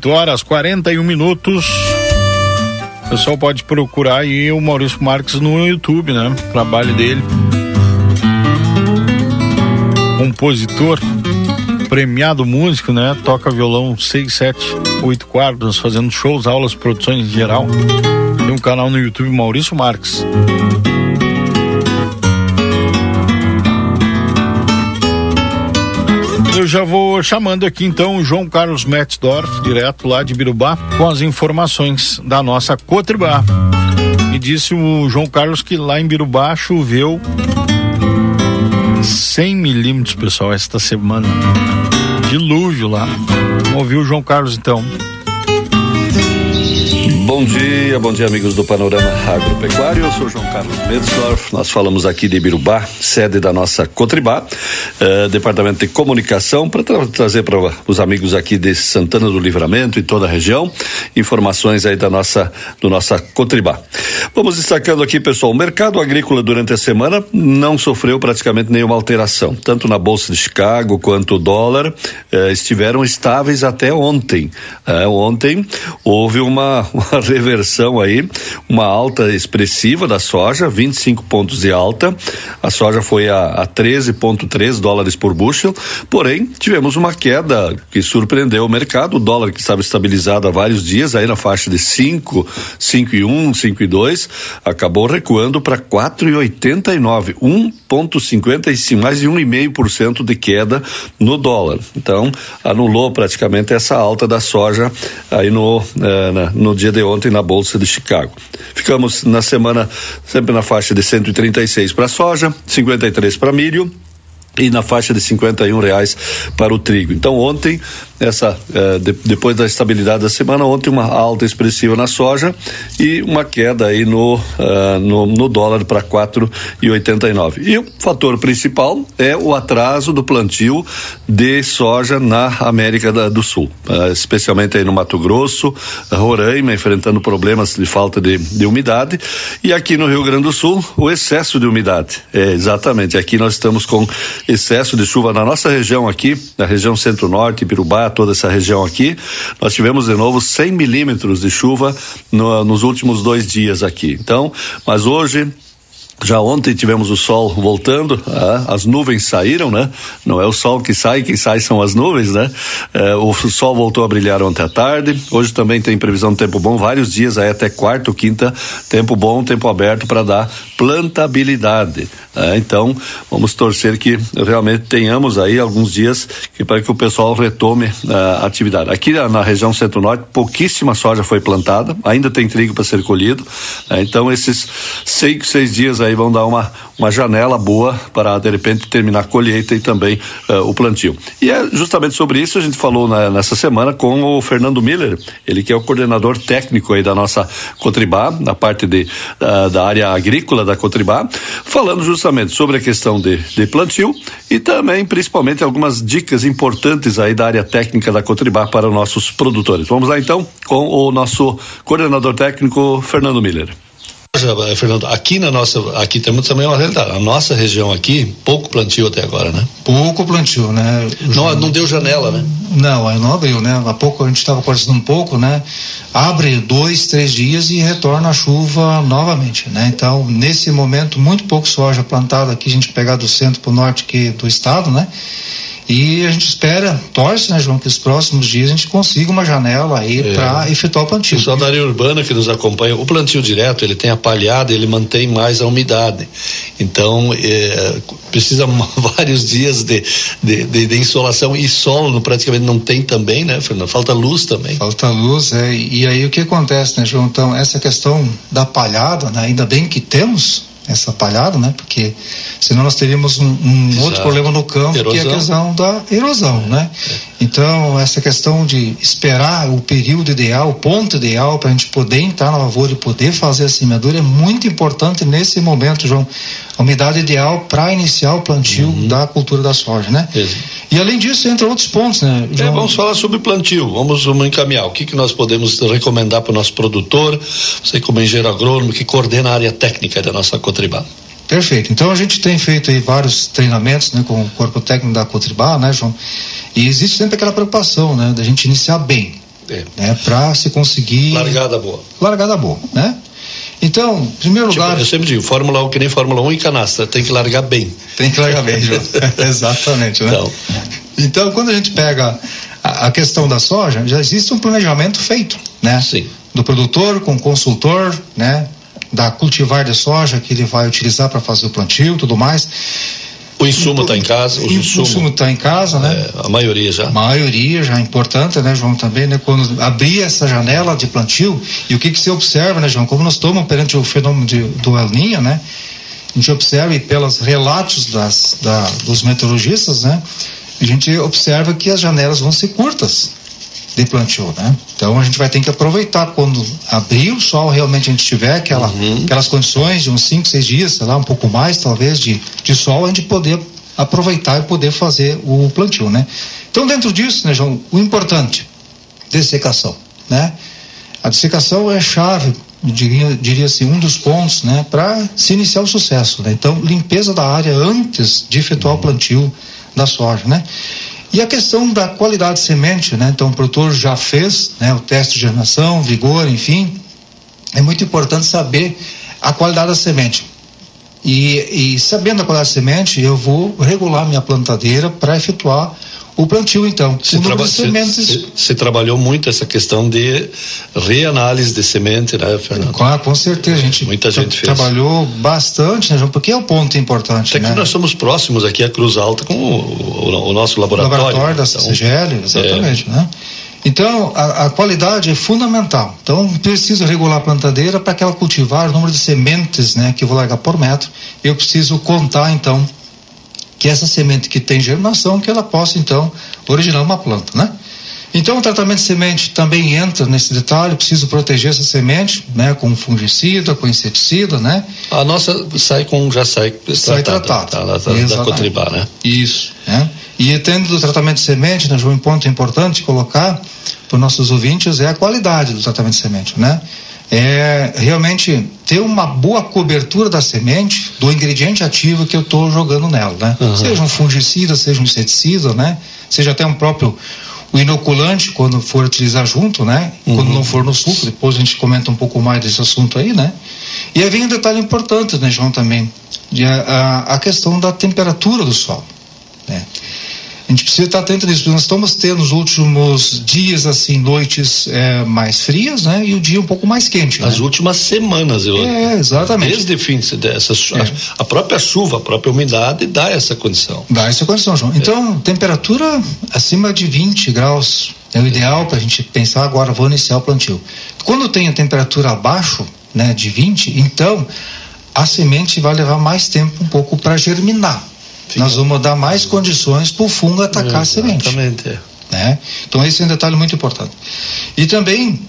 Horas 41 minutos. O pessoal pode procurar aí o Maurício Marques no YouTube, né? O trabalho dele. Compositor, premiado músico, né? Toca violão 6, 7, 8 quartos, fazendo shows, aulas, produções em geral. Tem um canal no YouTube Maurício Marques. Eu já vou chamando aqui então o João Carlos Metzdorf, direto lá de Birubá, com as informações da nossa Cotribá. Me disse o João Carlos que lá em Birubá choveu 100 milímetros, pessoal, esta semana. Dilúvio lá. Vamos ouvir o João Carlos então. Bom dia, bom dia amigos do Panorama Agropecuário. Eu sou João Carlos Metzdorf. Nós falamos aqui de Ibirubá, sede da nossa Cotribá, eh, Departamento de Comunicação, para tra trazer para os amigos aqui de Santana do Livramento e toda a região informações aí da nossa do nossa Cotribá. Vamos destacando aqui, pessoal, o mercado agrícola durante a semana não sofreu praticamente nenhuma alteração, tanto na bolsa de Chicago quanto o dólar eh, estiveram estáveis até ontem. Eh, ontem houve uma reversão aí, uma alta expressiva da soja, 25 pontos de alta. A soja foi a, a 13,3 dólares por bushel, porém tivemos uma queda que surpreendeu o mercado. O dólar que estava estabilizado há vários dias, aí na faixa de 5, 5 e 1, 5 e 2, acabou recuando para 4,89, 1,55, mais de 1,5% de queda no dólar. Então, anulou praticamente essa alta da soja aí no, eh, no dia de ontem na Bolsa de Chicago. Ficamos na semana sempre na faixa de 136 para soja, 53 para milho e na faixa de 51 reais para o trigo. Então ontem essa eh, de, depois da estabilidade da semana ontem uma alta expressiva na soja e uma queda aí no uh, no, no, dólar para quatro e oitenta e nove. E o fator principal é o atraso do plantio de soja na América da, do Sul uh, especialmente aí no Mato Grosso Roraima enfrentando problemas de falta de, de, umidade. E aqui no Rio Grande do Sul o excesso de umidade. É, exatamente aqui nós estamos com excesso de chuva na nossa região aqui na região centro-norte Pirubá toda essa região aqui. Nós tivemos de novo 100 milímetros de chuva no, nos últimos dois dias aqui. Então, mas hoje já ontem tivemos o sol voltando, ah, as nuvens saíram, né? Não é o sol que sai, quem sai são as nuvens, né? Eh, o sol voltou a brilhar ontem à tarde. Hoje também tem previsão de tempo bom, vários dias aí até quarta ou quinta, tempo bom, tempo aberto para dar plantabilidade. Né? Então, vamos torcer que realmente tenhamos aí alguns dias que para que o pessoal retome ah, a atividade. Aqui na, na região centro-norte, pouquíssima soja foi plantada, ainda tem trigo para ser colhido. Né? Então, esses seis, seis dias aí vão dar uma, uma janela boa para de repente terminar a colheita e também uh, o plantio. E é justamente sobre isso a gente falou na, nessa semana com o Fernando Miller, ele que é o coordenador técnico aí da nossa Cotribá, na parte de, da, da área agrícola da Cotribá, falando justamente sobre a questão de, de plantio e também principalmente algumas dicas importantes aí da área técnica da Cotribá para os nossos produtores. Vamos lá então com o nosso coordenador técnico Fernando Miller. Eh, Fernando, aqui na nossa, aqui temos também uma realidade. A nossa região aqui, pouco plantio até agora, né? Pouco plantio, né? Não, não deu janela, né? Não, não abriu, né? Há pouco a gente estava conversando um pouco, né? Abre dois, três dias e retorna a chuva novamente, né? Então, nesse momento, muito pouco soja plantada aqui, a gente pegar do centro para o norte aqui do estado, né? E a gente espera, torce, né, João, que os próximos dias a gente consiga uma janela aí é. para efetuar o plantio. Pessoal da área urbana que nos acompanha, o plantio direto, ele tem a palhada, ele mantém mais a umidade. Então, é, precisa [laughs] vários dias de, de, de, de, insolação e solo praticamente não tem também, né, Fernando? Falta luz também. Falta luz, é. E aí o que acontece, né, João? Então, essa questão da palhada, né, ainda bem que temos essa palhada, né? Porque senão nós teríamos um, um outro problema no campo, erosão. que é a questão da erosão, né? É. Então, essa questão de esperar o período ideal, o ponto ideal para a gente poder entrar na lavoura e poder fazer a semeadura é muito importante nesse momento, João. A umidade ideal para iniciar o plantio uhum. da cultura da soja, né? E além disso, entram outros pontos, né? É, vamos falar sobre plantio, vamos, vamos encaminhar. O que, que nós podemos recomendar para o nosso produtor, você como engenheiro agrônomo que coordena a área técnica da nossa Cotribá? Perfeito. Então a gente tem feito aí vários treinamentos né, com o corpo técnico da Cotribá, né, João? E existe sempre aquela preocupação, né, da gente iniciar bem, é. né, para se conseguir. Largada boa. Largada boa, né? Então, em primeiro tipo, lugar. Eu sempre digo, Fórmula 1 que nem Fórmula 1 e canastra, tem que largar bem. Tem que largar bem, João. [laughs] [laughs] Exatamente, né? Então. então, quando a gente pega a, a, questão da soja, já existe um planejamento feito, né? Sim. Do produtor com o consultor, né? Da cultivar de soja que ele vai utilizar para fazer o plantio, tudo mais. O insumo está em casa? O insumo está em casa, né? É, a maioria já. A maioria já é importante, né, João, também, né? Quando abrir essa janela de plantio, e o que que se observa, né, João? Como nós estamos perante o fenômeno de, do El Ninho, né? A gente observa e pelos relatos das, da, dos meteorologistas, né? A gente observa que as janelas vão ser curtas de plantio, né? Então a gente vai ter que aproveitar quando abrir o sol realmente a gente tiver aquela, uhum. aquelas condições de uns 5, 6 dias, sei lá, um pouco mais talvez de, de sol, a gente poder aproveitar e poder fazer o plantio, né? Então dentro disso, né, João, o importante, dessecação, né? A dessecação é chave, diria, diria assim, um dos pontos, né, para se iniciar o sucesso, né? Então limpeza da área antes de efetuar uhum. o plantio da soja, né? E a questão da qualidade de semente, né? Então o produtor já fez né, o teste de germinação, vigor, enfim. É muito importante saber a qualidade da semente. E, e sabendo a qualidade da semente, eu vou regular minha plantadeira para efetuar o plantio, então. Se, traba sementes... se, se, trabalhou muito essa questão de reanálise de semente, né, Fernando? Claro, com certeza. A gente Muita gente fez. trabalhou bastante, né, João? Porque é o ponto importante. Até né? que nós somos próximos aqui a Cruz Alta com o, o, o nosso laboratório. O laboratório da então, CGL, exatamente, é... né? Então, a, a, qualidade é fundamental. Então, preciso regular a plantadeira para que ela cultivar o número de sementes né, que eu vou largar por metro. Eu preciso contar, então, que essa semente que tem germinação, que ela possa então originar uma planta, né? Então o tratamento de semente também entra nesse detalhe, preciso proteger essa semente, né, com fungicida, com inseticida, né? A nossa sai com já sai sai tratada, tá, da, da Cotribá, né? Isso, né? E tendo do tratamento de semente, né, um ponto importante colocar para os nossos ouvintes é a qualidade do tratamento de semente, né? é realmente ter uma boa cobertura da semente do ingrediente ativo que eu estou jogando nela, né? Uhum. Seja um fungicida, seja um inseticida, né? Seja até um próprio o inoculante quando for utilizar junto, né? Uhum. Quando não for no suco, depois a gente comenta um pouco mais desse assunto aí, né? E aí vem um detalhe importante, né, João, também, de a, a questão da temperatura do solo, né? A gente precisa estar atento nisso. Nós estamos tendo nos últimos dias, assim, noites é, mais frias, né? E o dia um pouco mais quente. As né? últimas semanas, eu. É, exatamente. Desde fim dessa, é. a própria chuva, a própria umidade dá essa condição. Dá essa condição, João. Então, temperatura acima de 20 graus é o ideal para a gente pensar agora, vou iniciar o plantio. Quando tem a temperatura abaixo, né, de 20, então a semente vai levar mais tempo um pouco para germinar. Fica. Nós vamos dar mais condições para o fungo atacar a semente. Exatamente. É. Né? Então esse é um detalhe muito importante. E também,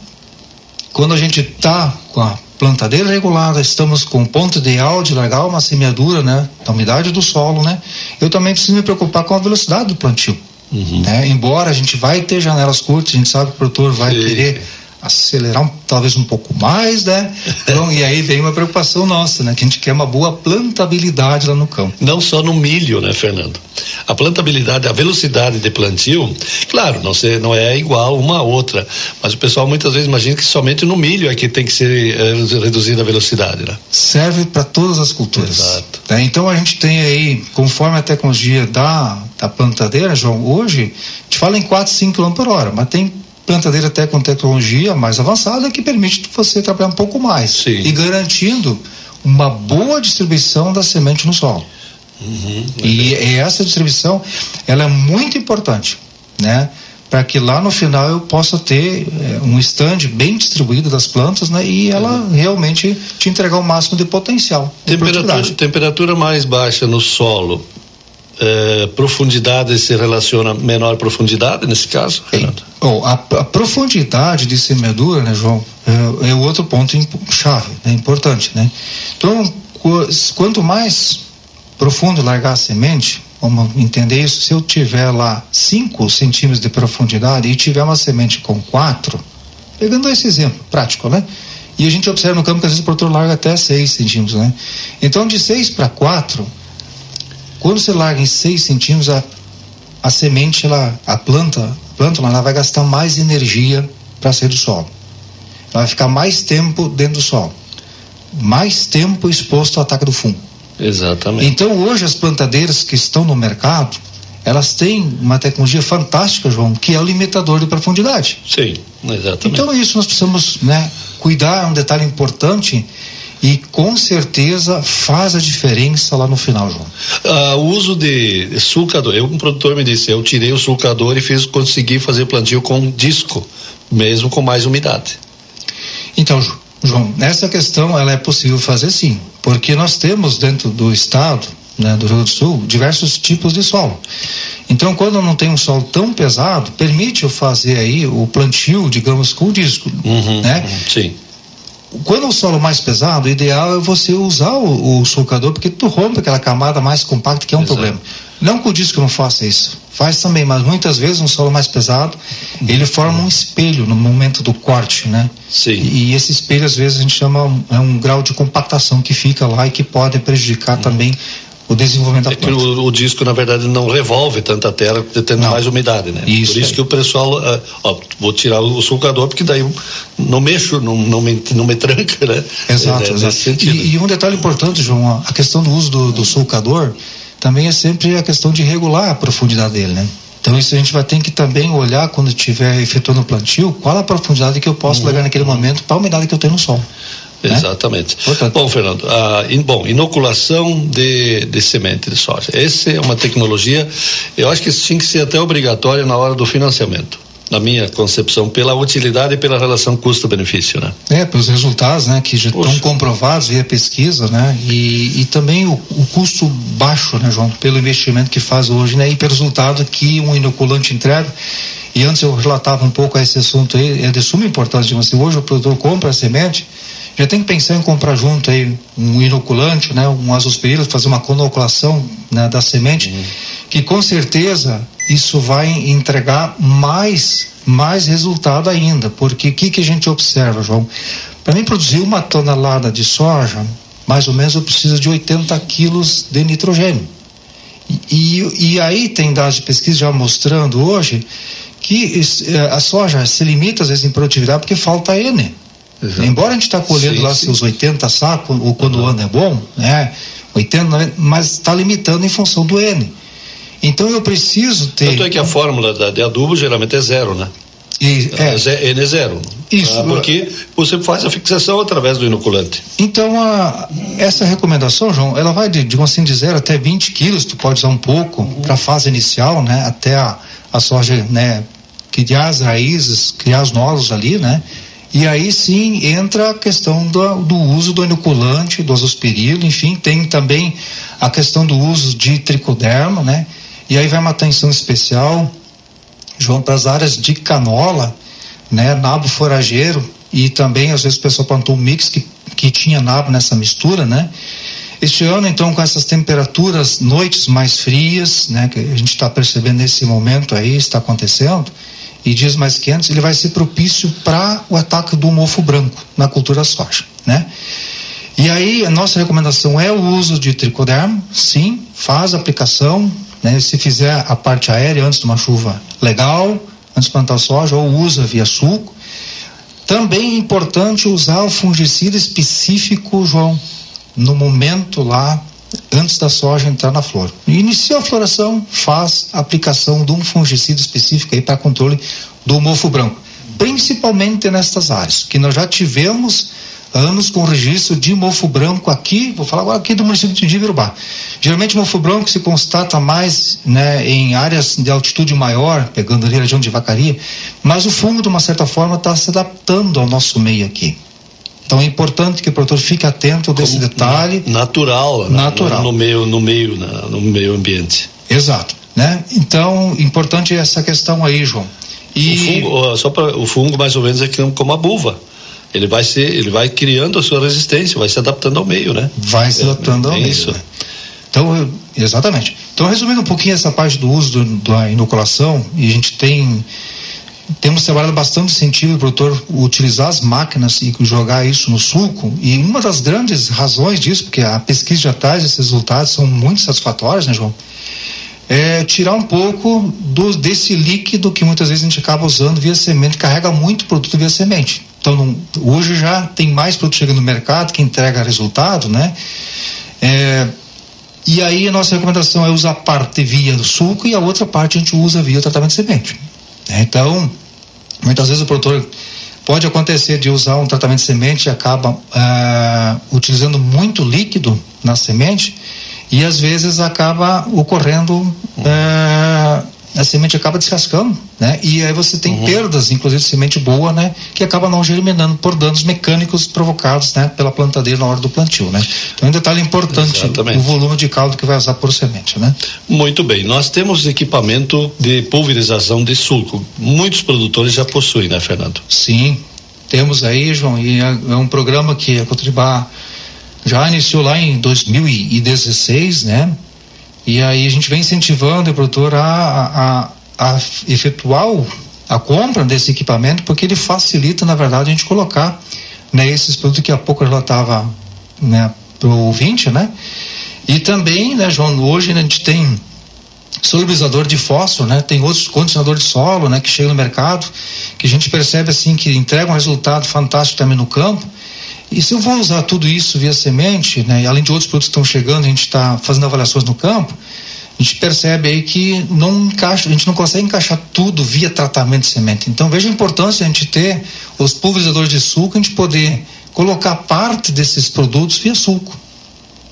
quando a gente está com a plantadeira regulada, estamos com o ponto ideal de largar uma semeadura, né, da umidade do solo, né, eu também preciso me preocupar com a velocidade do plantio. Uhum. Né? Embora a gente vai ter janelas curtas, a gente sabe que o produtor vai Sim. querer acelerar um, talvez um pouco mais, né? Então, e aí vem uma preocupação nossa, né? Que a gente quer uma boa plantabilidade lá no campo. Não só no milho, né, Fernando? A plantabilidade, a velocidade de plantio, claro, não, ser, não é igual uma a outra, mas o pessoal muitas vezes imagina que somente no milho é que tem que ser é, reduzida a velocidade, né? Serve para todas as culturas. Exato. Né? Então a gente tem aí, conforme a tecnologia da, da plantadeira, João, hoje, a gente fala em 4, 5 km por hora, mas tem plantadeira até com tecnologia mais avançada que permite você trabalhar um pouco mais Sim. e garantindo uma boa distribuição da semente no solo. Uhum, e essa distribuição ela é muito importante, né? Para que lá no final eu possa ter é, um stand bem distribuído das plantas, né? E ela uhum. realmente te entregar o máximo de potencial. De temperatura, temperatura mais baixa no solo é, profundidade se relaciona menor profundidade nesse caso, Renato? Oh, a, a, profundidade de semeadura, né, João, é, é outro ponto chave, é né, importante, né? Então, quanto mais profundo largar a semente, vamos entender isso, se eu tiver lá 5 centímetros de profundidade e tiver uma semente com 4, pegando esse exemplo prático, né? E a gente observa no campo que às vezes o produtor larga até 6 centímetros, né? Então, de 6 para 4, quando você larga em 6 centímetros, a, a semente, ela, a planta, a planta ela vai gastar mais energia para sair do solo. Ela vai ficar mais tempo dentro do solo. Mais tempo exposto ao ataque do fungo. Exatamente. Então hoje as plantadeiras que estão no mercado, elas têm uma tecnologia fantástica, João, que é o limitador de profundidade. Sim, exatamente. Então isso nós precisamos né, cuidar, é um detalhe importante e com certeza faz a diferença lá no final, João. Ah, o uso de sulcador, eu um produtor me disse, eu tirei o sulcador e fiz consegui fazer plantio com disco, mesmo com mais umidade. Então, João, nessa questão ela é possível fazer sim, porque nós temos dentro do estado, né, do Rio Grande do Sul, diversos tipos de solo. Então, quando não tem um solo tão pesado, permite eu fazer aí o plantio, digamos, com disco, uhum, né? Uhum, sim quando o solo mais pesado, o ideal é você usar o, o sulcador, porque tu rompe aquela camada mais compacta, que é um Exato. problema. Não que o disco não faça isso, faz também, mas muitas vezes um solo mais pesado, ele forma um espelho no momento do corte, né? Sim. E, e esse espelho, às vezes, a gente chama é um grau de compactação que fica lá e que pode prejudicar também o desenvolvimento da planta. É o, o, disco, na verdade, não revolve tanta terra, tendo não. mais umidade, né? Isso Por isso é. que o pessoal, uh, ó, vou tirar o sulcador, porque daí não mexo, não, não, me, não me tranca, né? Exato, é, exato. E, e, um detalhe importante, João, a questão do uso do, do sulcador também é sempre a questão de regular a profundidade dele, né? Então isso a gente vai ter que também olhar quando estiver efetuando o plantio, qual a profundidade que eu posso uhum. naquele momento para a umidade que eu tenho no solo. Né? Exatamente. Portanto. Bom, Fernando, a, in, bom, inoculação de, de semente de soja. Essa é uma tecnologia, eu acho que isso tinha que ser até obrigatório na hora do financiamento na minha concepção, pela utilidade e pela relação custo-benefício, né? É, pelos resultados, né, que já estão comprovados via pesquisa, né, e, e também o, o, custo baixo, né, João, pelo investimento que faz hoje, né, e pelo resultado que um inoculante entrega. E antes eu relatava um pouco esse assunto aí, é de suma importância, de você hoje o produtor compra a semente, já tem que pensar em comprar junto aí um inoculante, né, um azospirilo, fazer uma conoculação né, da semente, uhum. que com certeza isso vai entregar mais, mais resultado ainda, porque o que, que a gente observa, João? Para mim produzir uma tonelada de soja, mais ou menos eu preciso de 80 quilos de nitrogênio. E, e, aí tem dados de pesquisa já mostrando hoje que eh, a soja se limita às vezes em produtividade porque falta N. Exato. Embora a gente está colhendo sim, lá sim. seus 80 sacos, ou quando uhum. o ano é bom, né? 80, 90, mas está limitando em função do N. Então eu preciso ter. Tanto é que a fórmula da, de adubo geralmente é zero, né? E, é. N é zero. Isso. Ah, porque você faz a fixação através do inoculante. Então, a, essa recomendação, João, ela vai de, de assim, de 0 até 20 quilos, tu pode usar um pouco uhum. para a fase inicial, né? Até a, a soja, né? Criar as raízes, criar os nodos ali, né? E aí sim entra a questão do, do uso do inoculante, do azospirilo, enfim, tem também a questão do uso de tricoderma, né? E aí vai uma atenção especial, João, para as áreas de canola, né? Nabo forageiro e também às vezes o pessoal plantou um mix que, que tinha nabo nessa mistura, né? Este ano, então, com essas temperaturas, noites mais frias, né, que a gente está percebendo nesse momento aí, está acontecendo, e dias mais quentes, ele vai ser propício para o ataque do mofo branco na cultura soja, né? E aí, a nossa recomendação é o uso de tricoderma, sim, faz a aplicação, né? Se fizer a parte aérea antes de uma chuva legal, antes de plantar soja, ou usa via suco. Também é importante usar o fungicida específico, João, no momento lá antes da soja entrar na flor. Inicia a floração, faz a aplicação de um fungicida específico aí para controle do mofo branco, principalmente nestas áreas, que nós já tivemos anos com registro de mofo branco aqui, vou falar agora aqui do município de Iberubá. Geralmente mofo branco se constata mais né, em áreas de altitude maior, pegando ali a região de Vacaria, mas o fungo de uma certa forma está se adaptando ao nosso meio aqui. Então é importante que o produtor fique atento desse Como detalhe. Natural, natural. No, no meio, no meio, no meio ambiente. Exato, né? Então importante essa questão aí, João. E o fungo, só para o fungo mais ou menos é como a buva. Ele vai ser, ele vai criando a sua resistência, vai se adaptando ao meio, né? Vai se adaptando é, ao é meio. Isso. Né? Então, exatamente. Então, resumindo um pouquinho essa parte do uso do, da inoculação, e a gente tem temos trabalhado bastante sentido o produtor utilizar as máquinas e jogar isso no suco. E uma das grandes razões disso, porque a pesquisa já traz esses resultados, são muito satisfatórios, né, João? É tirar um pouco do, desse líquido que muitas vezes a gente acaba usando via semente, carrega muito produto via semente. Então, não, hoje já tem mais produto chegando no mercado que entrega resultado, né? É, e aí a nossa recomendação é usar parte via suco e a outra parte a gente usa via tratamento de semente. Né? Então, muitas vezes o produtor pode acontecer de usar um tratamento de semente e acaba ah, utilizando muito líquido na semente e às vezes acaba ocorrendo ah, a semente acaba descascando, né? E aí você tem uhum. perdas, inclusive de semente boa, né? Que acaba não germinando por danos mecânicos provocados, né? Pela plantadeira na hora do plantio, né? Então é um detalhe importante, Exatamente. o volume de caldo que vai usar por semente, né? Muito bem, nós temos equipamento de pulverização de suco, muitos produtores já possuem, né Fernando? Sim, temos aí, João, e é, é um programa que a Cotribá já iniciou lá em 2016, né? E aí a gente vem incentivando o produtor a, a, a efetuar a compra desse equipamento, porque ele facilita, na verdade, a gente colocar né, esses produtos que há pouco eu relatava né, para o ouvinte, né? E também, né, João, hoje a gente tem solubilizador de fósforo, né? Tem outros condicionadores de solo, né? Que chegam no mercado, que a gente percebe assim que entregam um resultado fantástico também no campo. E se eu vou usar tudo isso via semente, né, e além de outros produtos que estão chegando, a gente está fazendo avaliações no campo, a gente percebe aí que não encaixa, a gente não consegue encaixar tudo via tratamento de semente. Então veja a importância de a gente ter os pulverizadores de suco, a gente poder colocar parte desses produtos via suco.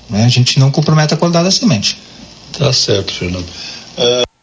Né? A gente não compromete a qualidade da semente. Tá certo, Fernando. Uh...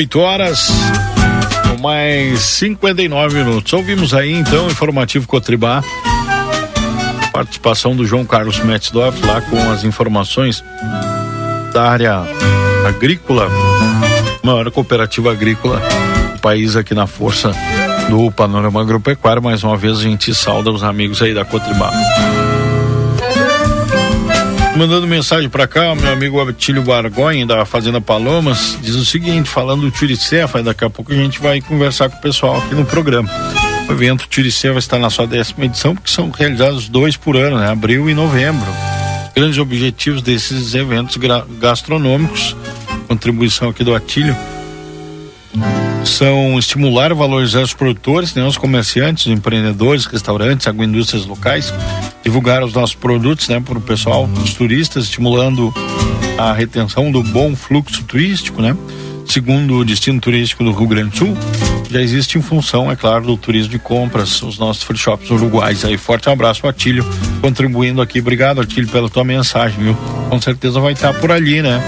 8 horas mais 59 minutos. Ouvimos aí então o informativo Cotribá. Participação do João Carlos Metzdorf lá com as informações da área agrícola, maior cooperativa agrícola do país aqui na força do Panorama Agropecuário. Mais uma vez a gente sauda os amigos aí da Cotribá. Mandando mensagem para cá, meu amigo Atílio Bargonha, da Fazenda Palomas, diz o seguinte, falando do Turicefa, daqui a pouco a gente vai conversar com o pessoal aqui no programa. O evento Turicefa está na sua décima edição, porque são realizados dois por ano, né? Abril e novembro. Grandes objetivos desses eventos gastronômicos, contribuição aqui do Atílio, são estimular e valorizar os produtores, né, os comerciantes, os empreendedores, restaurantes, agroindústrias locais, divulgar os nossos produtos né, para o pessoal, os turistas, estimulando a retenção do bom fluxo turístico, né? Segundo o destino turístico do Rio Grande do Sul, já existe em função, é claro, do turismo de compras, os nossos free shops uruguais. Aí, forte abraço, Atílio, contribuindo aqui. Obrigado, Atílio, pela tua mensagem, viu? Com certeza vai estar por ali, né?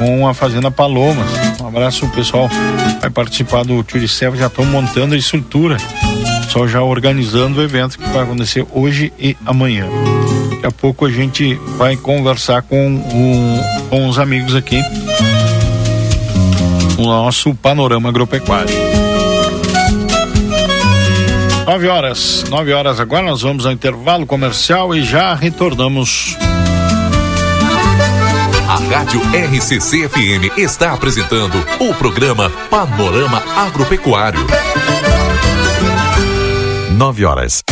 Com a Fazenda Palomas. Um abraço, pessoal. Vai participar do Turiceva, já estão montando a estrutura. Só já organizando o evento que vai acontecer hoje e amanhã. Daqui a pouco a gente vai conversar com, o, com os amigos aqui o nosso panorama agropecuário. 9 horas, 9 horas agora, nós vamos ao intervalo comercial e já retornamos. A Rádio RCC FM está apresentando o programa Panorama Agropecuário. 9 horas.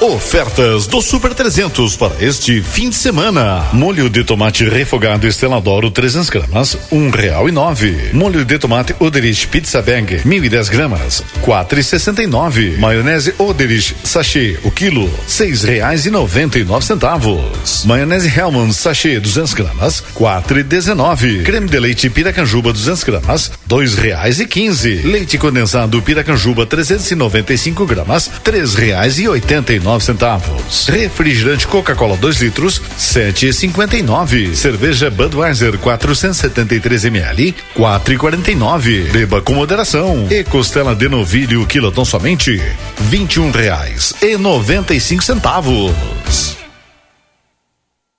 Ofertas do Super 300 para este fim de semana. Molho de tomate refogado Esteladoro 300 gramas, um real e nove. Molho de tomate Oderich Pizza Bag 1010 gramas, quatro e sessenta e nove. Maionese Oderich sachê o quilo seis reais e noventa e nove centavos. Maionese Hellman sachê 200 gramas, quatro e dezenove. Creme de leite Piracanjuba 200 gramas, dois reais e quinze. Leite condensado Piracanjuba 395 gramas, três reais e oitenta e nove centavos. Refrigerante Coca-Cola 2 litros, sete e cinquenta e nove. Cerveja Budweiser 473 ml, quatro e quarenta e nove. Beba com moderação. E costela de novilho quilotão somente vinte e um reais e noventa e cinco centavos.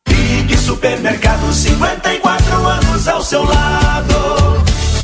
Big Supermercado 54 anos ao seu lado.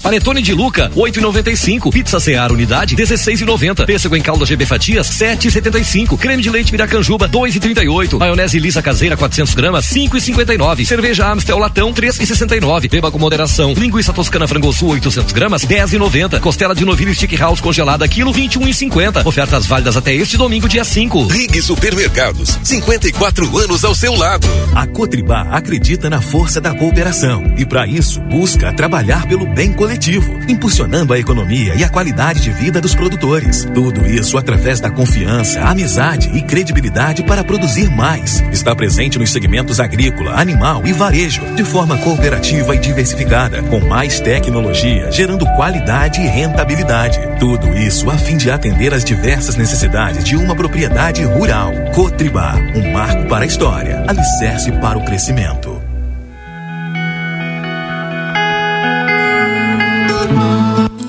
Panetone de Luca, 8,95. Pizza Seara unidade, 16,90. Pêssego em calda GB fatias, 7,75. Creme de leite Miracanjuba, 2,38. Maionese lisa caseira, 400 gramas, 5,59. Cerveja Amstel latão, 3,69. Beba com moderação. Linguiça toscana frangosul, 800 gramas, 10,90. Costela de novilho stick house congelada, quilo 21,50. Ofertas válidas até este domingo, dia 5. Rig Supermercados, 54 anos ao seu lado. A Cotribá acredita na força da cooperação e para isso busca trabalhar pelo bem coletivo coletivo, impulsionando a economia e a qualidade de vida dos produtores. Tudo isso através da confiança, amizade e credibilidade para produzir mais. Está presente nos segmentos agrícola, animal e varejo, de forma cooperativa e diversificada, com mais tecnologia, gerando qualidade e rentabilidade. Tudo isso a fim de atender às diversas necessidades de uma propriedade rural. Cotribá, um marco para a história, alicerce para o crescimento.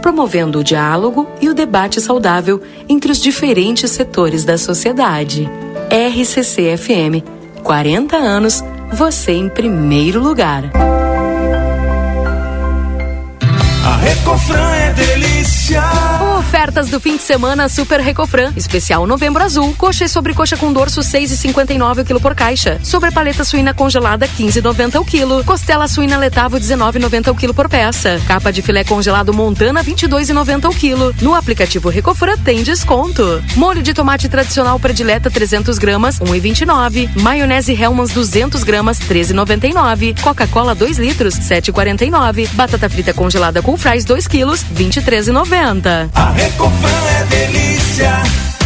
promovendo o diálogo e o debate saudável entre os diferentes setores da sociedade. RCC FM, 40 anos, você em primeiro lugar. A Recofran é delícia. Ofertas do fim de semana Super Recofran. Especial Novembro Azul. Coxa e sobrecoxa com dorso 6,59 o quilo por caixa. Sobre paleta suína congelada 15,90 o quilo. Costela suína letável 19,90 o quilo por peça. Capa de filé congelado Montana 22,90 o quilo. No aplicativo Recofran tem desconto. Molho de tomate tradicional predileta 300 gramas 1,29. Maionese Hellmann's 200 gramas 13,99. Coca-Cola 2 litros 7,49. Batata frita congelada com fries 2 quilos 23,90. A Recofran é delícia.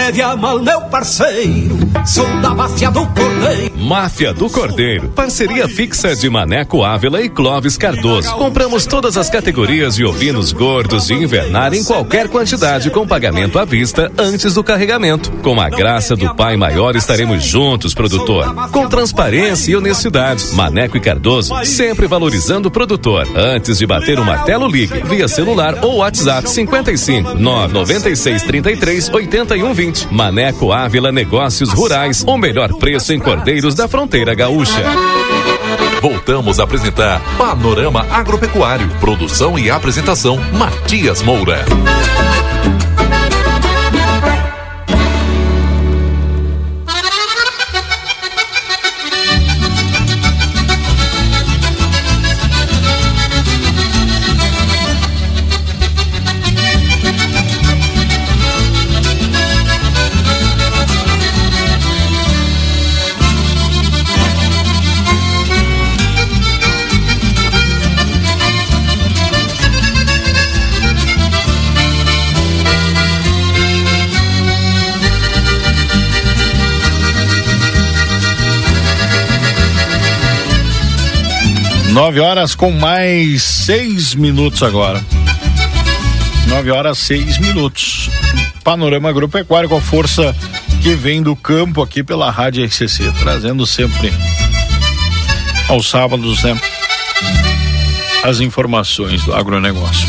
Não leve a mal, meu parceiro. Sou da máfia do Cordeiro. Máfia do Cordeiro. Parceria fixa de Maneco Ávila e Clóvis Cardoso. Compramos todas as categorias de ovinos gordos de invernar em qualquer quantidade com pagamento à vista antes do carregamento. Com a graça do Pai Maior estaremos juntos, produtor. Com transparência e honestidade. Maneco e Cardoso sempre valorizando o produtor. Antes de bater o martelo, ligue via celular ou WhatsApp 55 996 33 81 20. Maneco Ávila Negócios Rurais. O melhor preço em cordeiros da fronteira gaúcha. Voltamos a apresentar Panorama Agropecuário. Produção e apresentação Matias Moura. Nove horas com mais seis minutos agora. Nove horas seis minutos. Panorama Agropecuário com a força que vem do campo aqui pela Rádio RCC, trazendo sempre aos sábados, né? As informações do agronegócio.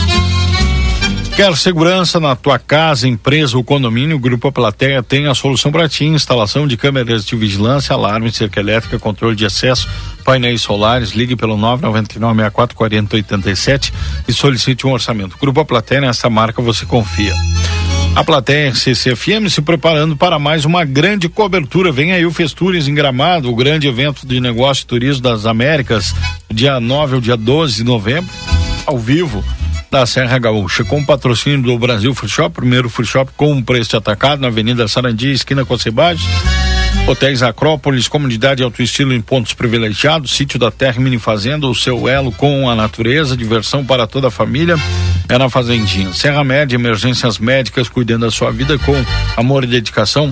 Quer segurança na tua casa, empresa ou condomínio? O Grupo Plateia tem a solução para ti: instalação de câmeras de vigilância, alarme, cerca elétrica, controle de acesso, painéis solares. Ligue pelo 999-6440-87 e solicite um orçamento. Grupo Plateia, nessa marca você confia. A plateia CCFM se preparando para mais uma grande cobertura. Vem aí o Festures em Gramado, o grande evento de negócio e turismo das Américas, dia 9 ao dia 12 de novembro, ao vivo da Serra Gaúcha, com patrocínio do Brasil Free Shop, primeiro free shop com preço atacado na Avenida Sarandi, esquina com Cebades. Hotéis Acrópolis, comunidade alto estilo em pontos privilegiados, sítio da terra mini fazenda, o seu elo com a natureza, diversão para toda a família. É na Fazendinha. Serra Média, emergências médicas, cuidando da sua vida com amor e dedicação.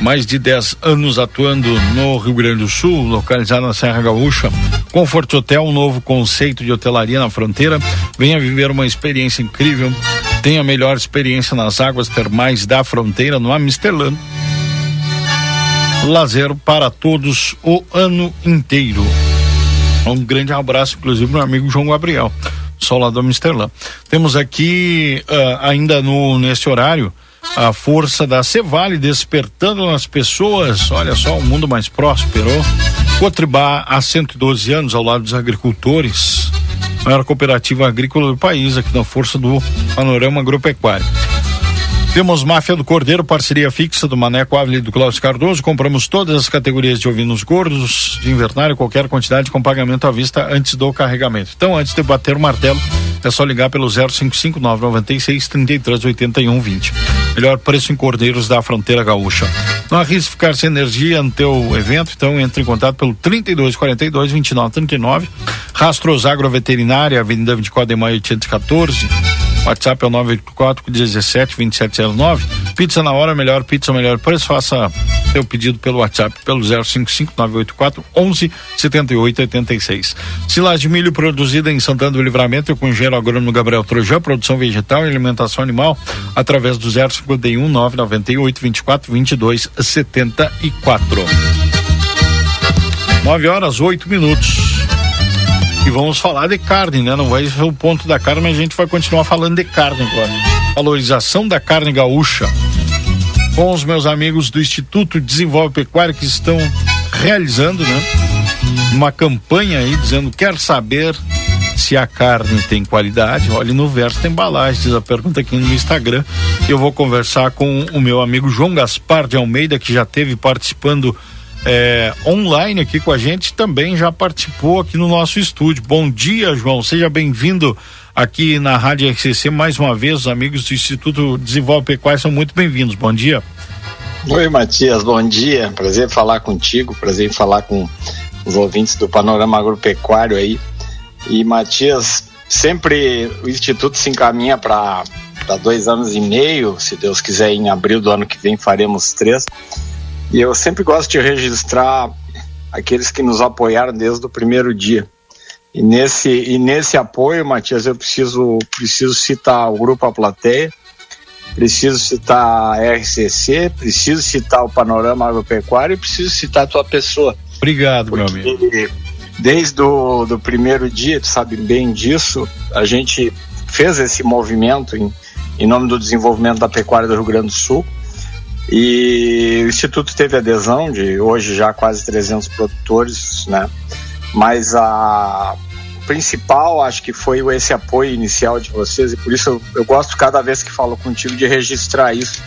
Mais de 10 anos atuando no Rio Grande do Sul, localizado na Serra Gaúcha. Comfort Hotel, um novo conceito de hotelaria na fronteira. Venha viver uma experiência incrível. Tenha a melhor experiência nas águas termais da fronteira no Amsterdã lazer para todos o ano inteiro. Um grande abraço, inclusive, meu amigo João Gabriel, só lá do Amsterdã. Temos aqui, uh, ainda no nesse horário, a força da Cevale despertando nas pessoas. Olha só, um mundo mais próspero. Cotribá há 112 anos ao lado dos agricultores. Maior cooperativa agrícola do país, aqui na força do panorama agropecuário. Temos Máfia do Cordeiro, parceria fixa do Maneco Ávila e do Cláudio Cardoso. Compramos todas as categorias de ovinos gordos, de invernário, qualquer quantidade com pagamento à vista antes do carregamento. Então, antes de bater o martelo, é só ligar pelo 055 996 33 81 20. Melhor preço em cordeiros da fronteira gaúcha. Não arrisque ficar sem energia no teu evento, então entre em contato pelo 32 42 29 39. Rastros Agroveterinária, Avenida 24 de Maio 814. WhatsApp é o 984 17 2709. Pizza na hora, melhor pizza, melhor preço. Faça seu pedido pelo WhatsApp pelo 055 984 11 78 86. Silagem de milho produzida em Santana do Livramento com o engenheiro agrônomo Gabriel Trojão, produção vegetal e alimentação animal através do 051 998 24 22 74. 9 horas 8 minutos. E vamos falar de carne, né? Não vai ser o ponto da carne, mas a gente vai continuar falando de carne agora. Valorização da carne gaúcha. Com os meus amigos do Instituto Desenvolve Pecuária que estão realizando, né? Uma campanha aí dizendo quer saber se a carne tem qualidade. Olhe no verso da embalagem, diz a pergunta aqui no Instagram. Eu vou conversar com o meu amigo João Gaspar de Almeida, que já teve participando é, online aqui com a gente, também já participou aqui no nosso estúdio. Bom dia, João. Seja bem-vindo aqui na Rádio RCC mais uma vez. Os amigos do Instituto Desenvolve Pecuária são muito bem-vindos. Bom dia. Oi, Matias, bom dia. Prazer falar contigo, prazer falar com os ouvintes do Panorama Agropecuário aí. E, Matias, sempre o Instituto se encaminha para dois anos e meio, se Deus quiser, em abril do ano que vem faremos três. E eu sempre gosto de registrar aqueles que nos apoiaram desde o primeiro dia. E nesse, e nesse apoio, Matias, eu preciso, preciso citar o Grupo A Plateia, preciso citar a RCC, preciso citar o Panorama Agropecuário e preciso citar a tua pessoa. Obrigado, meu amigo. Desde o do primeiro dia, tu sabe bem disso, a gente fez esse movimento em, em nome do desenvolvimento da pecuária do Rio Grande do Sul e o Instituto teve adesão de hoje já quase 300 produtores, né? Mas a principal, acho que foi esse apoio inicial de vocês e por isso eu, eu gosto cada vez que falo contigo de registrar isso,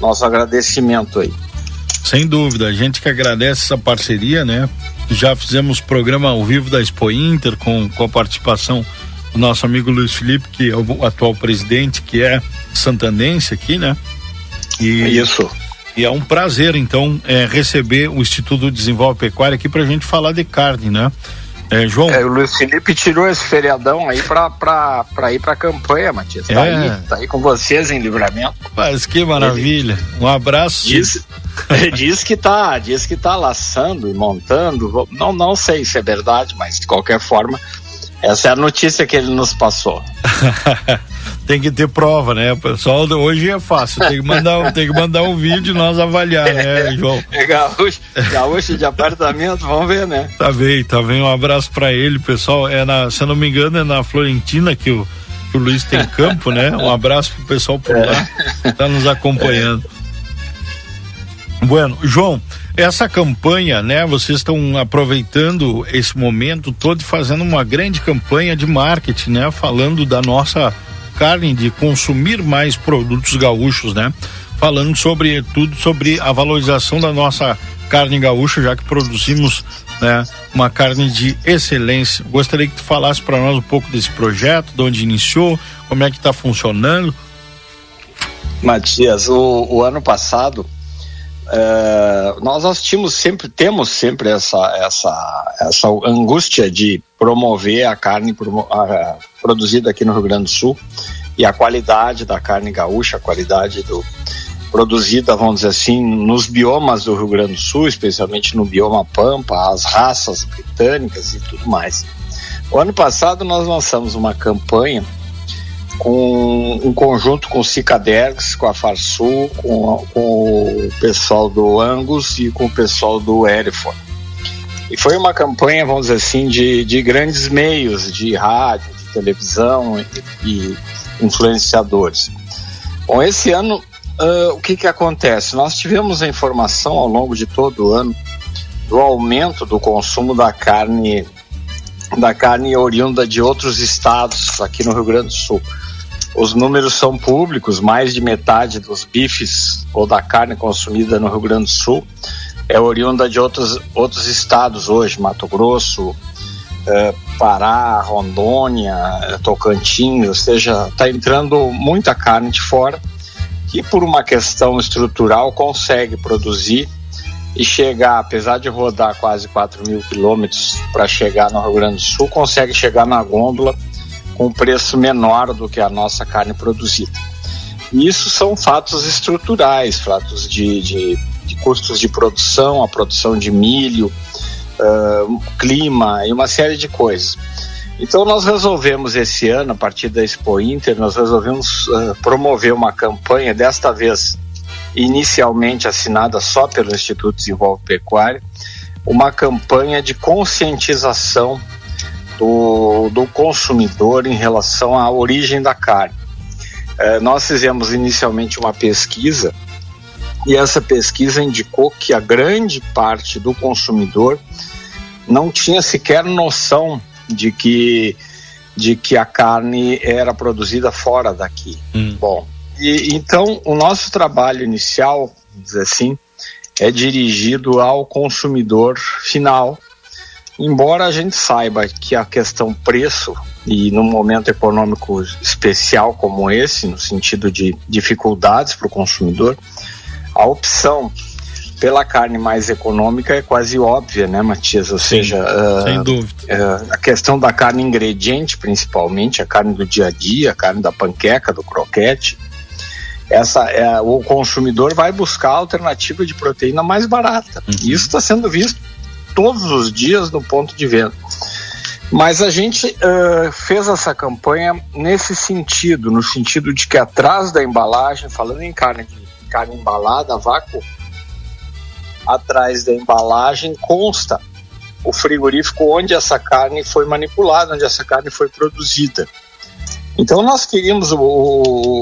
nosso agradecimento aí. Sem dúvida, a gente que agradece essa parceria, né? Já fizemos programa ao vivo da Expo Inter com, com a participação do nosso amigo Luiz Felipe, que é o atual presidente, que é santandense aqui, né? E, Isso. E é um prazer, então, é, receber o Instituto Desenvolve Pecuária aqui para a gente falar de carne, né? É, João. É, o Luiz Felipe tirou esse feriadão aí pra, pra, pra ir pra campanha, Matias. Tá, é. aí, tá aí com vocês em livramento. Mas que maravilha. Um abraço. Diz, [laughs] diz que tá, diz que tá laçando e montando. Não, não sei se é verdade, mas de qualquer forma, essa é a notícia que ele nos passou. [laughs] tem que ter prova, né? O pessoal hoje é fácil, tem que mandar, tem que mandar um vídeo e nós avaliar, né, João? É gaúcho, gaúcho de apartamento, vamos ver, né? Tá bem, tá bem. Um abraço para ele, pessoal. É na, se eu não me engano, é na Florentina que o, que o Luiz tem [laughs] campo, né? Um abraço pro pessoal por lá, tá nos acompanhando. Bueno, João, essa campanha, né? Vocês estão aproveitando esse momento todo e fazendo uma grande campanha de marketing, né? Falando da nossa carne, de consumir mais produtos gaúchos, né? Falando sobre tudo sobre a valorização da nossa carne gaúcha, já que produzimos né, uma carne de excelência. Gostaria que tu falasse para nós um pouco desse projeto, de onde iniciou, como é que está funcionando. Matias, o, o ano passado é, nós assistimos sempre, temos sempre essa, essa, essa angústia de promover a carne a, produzida aqui no Rio Grande do Sul e a qualidade da carne gaúcha, a qualidade do, produzida, vamos dizer assim, nos biomas do Rio Grande do Sul, especialmente no bioma Pampa, as raças britânicas e tudo mais. O ano passado nós lançamos uma campanha com um conjunto com o Cicadergs, com a Farsul, com, com, o pessoal do Angus e com o pessoal do Erifor. E foi uma campanha, vamos dizer assim, de, de grandes meios, de rádio, de televisão e, e influenciadores. Bom, esse ano, uh, o que, que acontece? Nós tivemos a informação ao longo de todo o ano do aumento do consumo da carne da carne oriunda de outros estados aqui no Rio Grande do Sul. Os números são públicos, mais de metade dos bifes ou da carne consumida no Rio Grande do Sul é oriunda de outros, outros estados hoje, Mato Grosso, eh, Pará, Rondônia, Tocantins, ou seja, está entrando muita carne de fora que por uma questão estrutural consegue produzir e chegar, apesar de rodar quase 4 mil quilômetros para chegar no Rio Grande do Sul, consegue chegar na gôndola com preço menor do que a nossa carne produzida. E isso são fatos estruturais, fatos de, de, de custos de produção, a produção de milho, uh, clima e uma série de coisas. Então nós resolvemos esse ano, a partir da Expo Inter, nós resolvemos uh, promover uma campanha, desta vez inicialmente assinada só pelo Instituto Desenvolve Pecuária, uma campanha de conscientização do, do consumidor em relação à origem da carne. É, nós fizemos inicialmente uma pesquisa e essa pesquisa indicou que a grande parte do consumidor não tinha sequer noção de que de que a carne era produzida fora daqui. Bom, e então o nosso trabalho inicial, dizer assim, é dirigido ao consumidor final. Embora a gente saiba que a questão preço e num momento econômico especial como esse, no sentido de dificuldades para o consumidor, a opção pela carne mais econômica é quase óbvia, né, Matias? Ou Sim, seja, ah, sem dúvida. ah, a questão da carne ingrediente, principalmente, a carne do dia a dia, a carne da panqueca, do croquete, essa é, o consumidor vai buscar a alternativa de proteína mais barata. E isso está sendo visto todos os dias no ponto de venda. Mas a gente ah, fez essa campanha nesse sentido, no sentido de que atrás da embalagem, falando em carne, carne embalada vácuo, atrás da embalagem consta o frigorífico onde essa carne foi manipulada, onde essa carne foi produzida. Então nós queríamos o,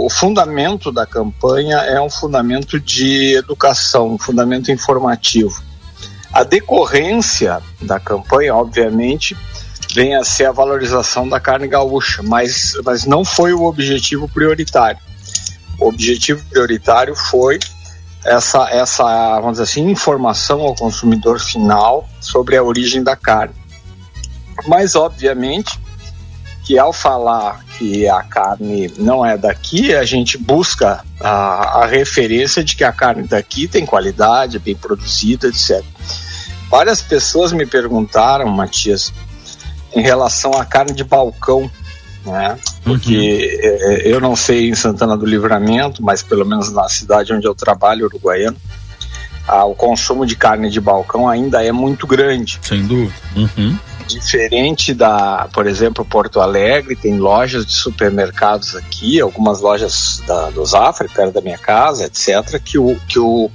o fundamento da campanha é um fundamento de educação, um fundamento informativo. A decorrência da campanha, obviamente, vem a ser a valorização da carne gaúcha, mas, mas não foi o objetivo prioritário. O objetivo prioritário foi essa, essa, vamos dizer assim, informação ao consumidor final sobre a origem da carne. Mas, obviamente, que ao falar que a carne não é daqui, a gente busca a, a referência de que a carne daqui tem qualidade, é bem produzida, etc. Várias pessoas me perguntaram, Matias, em relação à carne de balcão, né? Porque eh, eu não sei em Santana do Livramento, mas pelo menos na cidade onde eu trabalho, Uruguaiano, ah, o consumo de carne de balcão ainda é muito grande. Sem dúvida. Uhum. Diferente da, por exemplo, Porto Alegre, tem lojas de supermercados aqui, algumas lojas da, do Zafra, perto da minha casa, etc., que o, que o,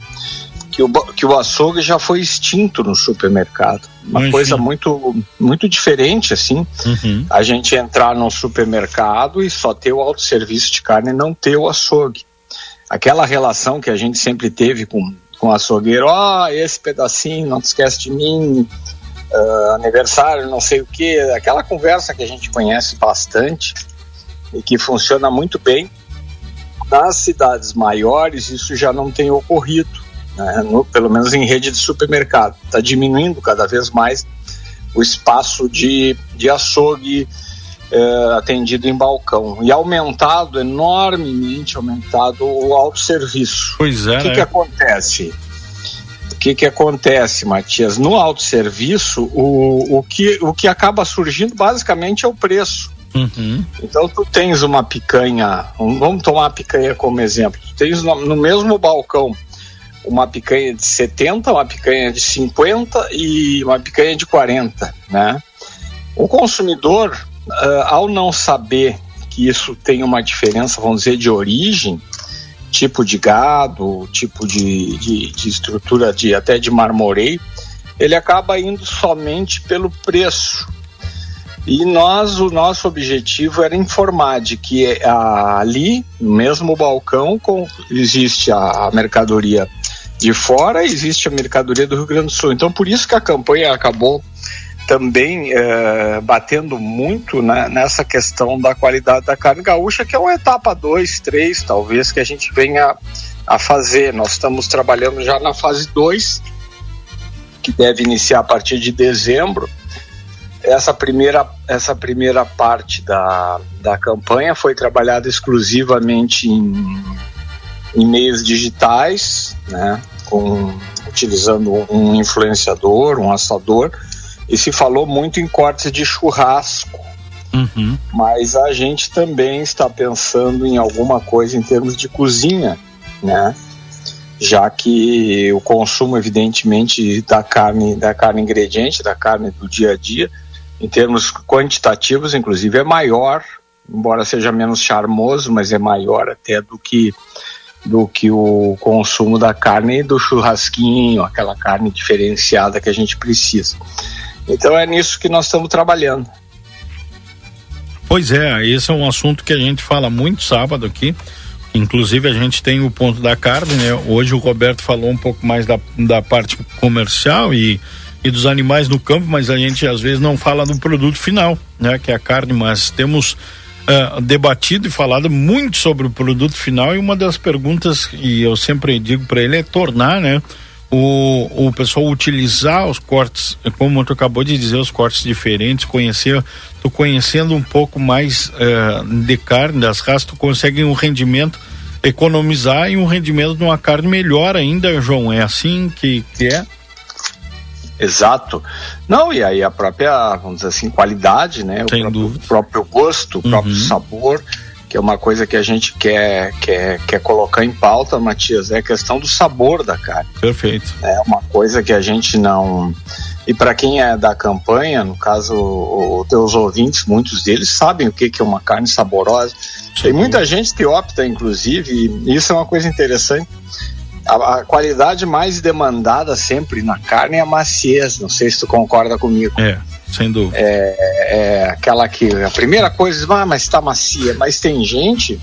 que o, que o açougue já foi extinto no supermercado. Uma coisa muito, muito diferente, assim, Uhum. a gente entrar num supermercado e só ter o autosserviço de carne e não ter o açougue. Aquela relação que a gente sempre teve com, com o açougueiro, ó, esse pedacinho, não te esquece de mim, ah, aniversário, não sei o que, aquela conversa que a gente conhece bastante e que funciona muito bem. Nas cidades maiores, isso já não tem ocorrido, né? No- pelo menos em rede de supermercado. Está diminuindo cada vez mais o espaço de, de açougue eh, atendido em balcão. E aumentado, enormemente aumentado, o autosserviço. Pois é, O que, né? que acontece? O que, que acontece, Matias? No autosserviço, o, o, que, o que acaba surgindo basicamente é o preço. Uhum. Então tu tens uma picanha, um- vamos tomar a picanha como exemplo. Tu tens no, no mesmo balcão uma picanha de 70, uma picanha de 50 e uma picanha de 40, né? O consumidor, ah, ao não saber que isso tem uma diferença, vamos dizer, de origem, tipo de gado, tipo de, de, de estrutura de até de marmoreio, ele acaba indo somente pelo preço. E nós, o nosso objetivo era informar de que ah, ali, no mesmo balcão, com, existe a, mercadoria de fora existe a mercadoria do Rio Grande do Sul. Então, por isso que a campanha acabou também eh, batendo muito né, nessa questão da qualidade da carne gaúcha, que é uma etapa 2, 3, talvez, que a gente venha a fazer. Nós estamos trabalhando já na fase 2, que deve iniciar a partir de dezembro. Essa primeira, essa primeira parte da, da campanha foi trabalhada exclusivamente em, em meios digitais, né, com, utilizando um influenciador, um assador, e se falou muito em cortes de churrasco. Uhum. Mas a gente também está pensando em alguma coisa em termos de cozinha, né? Já que o consumo, evidentemente, da carne, da carne ingrediente, da carne do dia a dia, em termos quantitativos, inclusive, é maior, embora seja menos charmoso, mas é maior até do que do que o consumo da carne do churrasquinho, aquela carne diferenciada que a gente precisa. Então é nisso que nós estamos trabalhando. Pois é, esse é um assunto que a gente fala muito sábado aqui. Inclusive a gente tem o ponto da carne, né? Hoje o Roberto falou um pouco mais da, da parte comercial e, e dos animais no campo, mas a gente às vezes não fala do produto final, né? Que é a carne, mas temos uh, debatido e falado muito sobre o produto final e uma das perguntas e eu sempre digo para ele é tornar, né? O, o pessoal utilizar os cortes, como tu acabou de dizer, os cortes diferentes, conhecer, tu conhecendo um pouco mais uh, de carne das raças, tu consegue um rendimento economizar e um rendimento de uma carne melhor ainda, João. É assim que, que é? Exato. Não, e aí a própria, vamos dizer assim, qualidade, né? Sem o próprio, dúvida. próprio gosto, o Uhum. próprio sabor, que é uma coisa que a gente quer, quer, quer colocar em pauta, Matias, é a questão do sabor da carne. Perfeito. É uma coisa que a gente não. E para quem é da campanha, no caso, os teus ouvintes, muitos deles sabem o que, é uma carne saborosa. Tem muita gente que opta, inclusive, e isso é uma coisa interessante. A, a qualidade mais demandada sempre na carne é a maciez. Não sei se tu concorda comigo. É, sem dúvida. É, é aquela que a primeira coisa, ah, mas está macia. Mas tem gente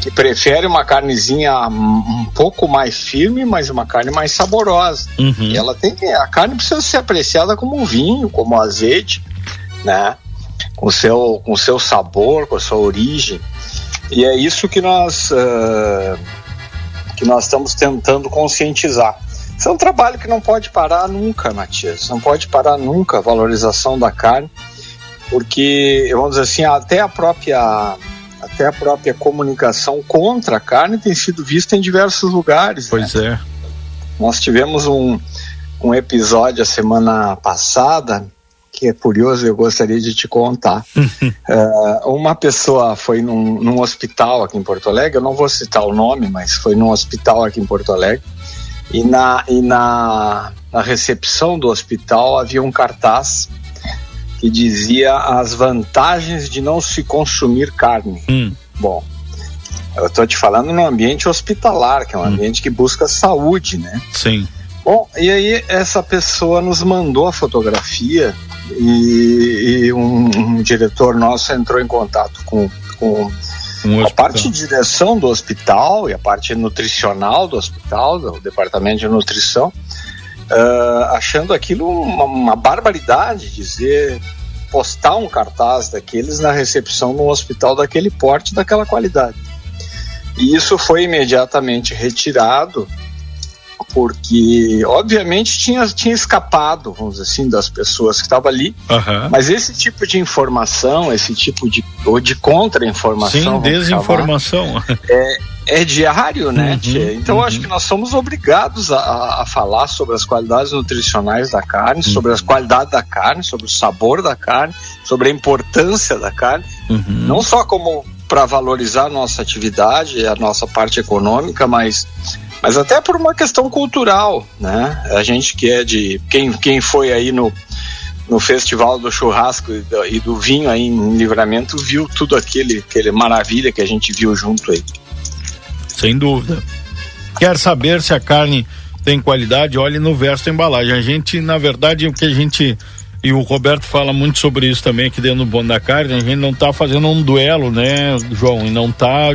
que prefere uma carnezinha um, um pouco mais firme, mas uma carne mais saborosa. Uhum. E ela tem a carne precisa ser apreciada como um vinho, como azeite, né? Com o seu, com seu sabor, com a sua origem. E é isso que nós ah, que nós estamos tentando conscientizar. Isso é um trabalho que não pode parar nunca, Matias. Não pode parar nunca a valorização da carne, porque vamos dizer assim, até a própria até a própria comunicação contra a carne tem sido vista em diversos lugares. Pois é. Nós tivemos um, um episódio a semana passada que é curioso, eu gostaria de te contar. Eh, [laughs] uma pessoa foi num, num hospital aqui em Porto Alegre, eu não vou citar o nome, mas foi num hospital aqui em Porto Alegre, e na, e na, na recepção do hospital havia um cartaz que dizia as vantagens de não se consumir carne. Hum. Bom, eu estou te falando num ambiente hospitalar, que é um ambiente que busca saúde, né? Sim. Bom, e aí essa pessoa nos mandou a fotografia e, e um, um diretor nosso entrou em contato com, com Um a parte de direção do hospital e a parte nutricional do hospital, do departamento de nutrição, ah, achando aquilo uma, uma barbaridade dizer postar um cartaz daqueles na recepção num hospital daquele porte, daquela qualidade. E isso foi imediatamente retirado porque obviamente tinha, tinha escapado, vamos dizer assim, das pessoas que estavam ali, Aham. mas esse tipo de informação, esse tipo de ou de contra-informação, Sim, desinformação. é, é diário, né? Uhum, então eu acho que nós somos obrigados a- a, falar sobre as qualidades nutricionais da carne, Uhum. sobre as qualidades da carne, sobre o sabor da carne, sobre a importância da carne, Uhum. não só como para valorizar a nossa atividade, a nossa parte econômica, mas mas até por uma questão cultural, né? A gente que é de quem quem foi aí no no festival do churrasco e do, e do vinho aí em Livramento viu tudo aquele aquele maravilha que a gente viu junto aí. Sem dúvida. Quer saber se a carne tem qualidade? Olhe no verso da embalagem. A gente, na verdade, o que a gente. E o Roberto fala muito sobre isso também aqui dentro do Bom da Carne. A gente não está fazendo um duelo, né, João? E não está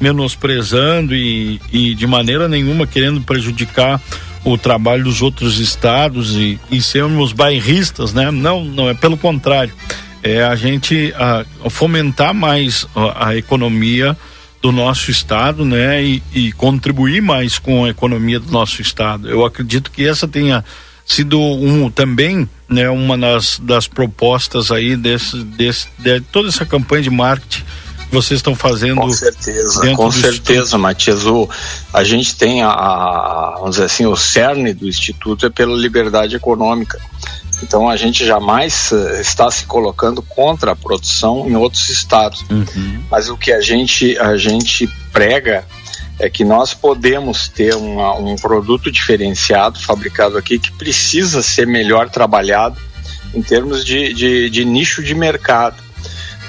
menosprezando e, e de maneira nenhuma querendo prejudicar o trabalho dos outros estados e, e sermos bairristas, né? Não, não é pelo contrário. É a gente ah, fomentar mais a, a economia do nosso estado, né, e, e contribuir mais com a economia do nosso estado. Eu acredito que essa tenha sido um também, né, uma das, das propostas aí desse, desse de toda essa campanha de marketing que vocês estão fazendo. Com certeza, com certeza, Matias. O, a gente tem a, a- vamos dizer assim, o cerne do Instituto é pela liberdade econômica. Então a gente jamais eh, está se colocando contra a produção em outros estados. Mas o que a gente, a gente prega é que nós podemos ter uma- um produto diferenciado, fabricado aqui, que precisa ser melhor trabalhado em termos de, de, de nicho de mercado.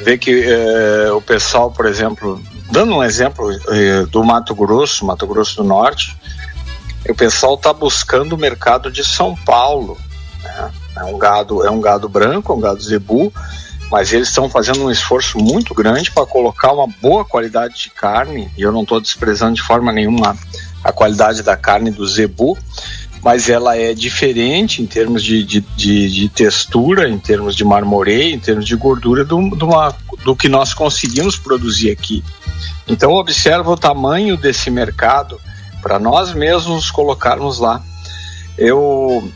Vê que eh, o pessoal, por exemplo, dando um exemplo eh, do Mato Grosso, Mato Grosso do Norte, o pessoal está buscando o mercado de São Paulo. né? É um gado, é um gado branco, é um gado zebu, mas eles estão fazendo um esforço muito grande para colocar uma boa qualidade de carne, e eu não estou desprezando de forma nenhuma a qualidade da carne do zebu, mas ela é diferente em termos de, de, de, de textura, em termos de marmoreio, em termos de gordura do, do, uma, do que nós conseguimos produzir aqui. Então observa o tamanho desse mercado para nós mesmos colocarmos lá. Eu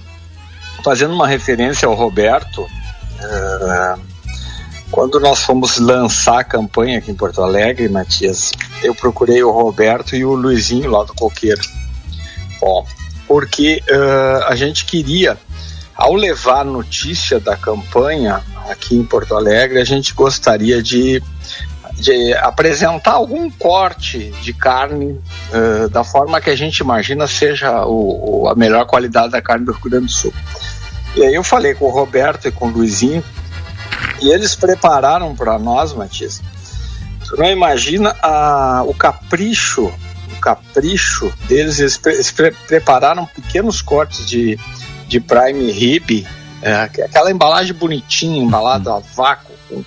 fazendo uma referência ao Roberto, uh, quando nós fomos lançar a campanha aqui em Porto Alegre, Matias, eu procurei o Roberto e o Luizinho lá do Coqueiro. Bom, porque uh, a gente queria, ao levar notícia da campanha aqui em Porto Alegre, a gente gostaria de, de apresentar algum corte de carne uh, da forma que a gente imagina seja o, o, a melhor qualidade da carne do Rio Grande do Sul. E aí eu falei com o Roberto e com o Luizinho, e eles prepararam para nós, Matias. Tu não imagina a, o capricho, o capricho deles. Eles, pre, eles pre, prepararam pequenos cortes de, de prime rib, é, aquela embalagem bonitinha, embalada a vácuo. Com,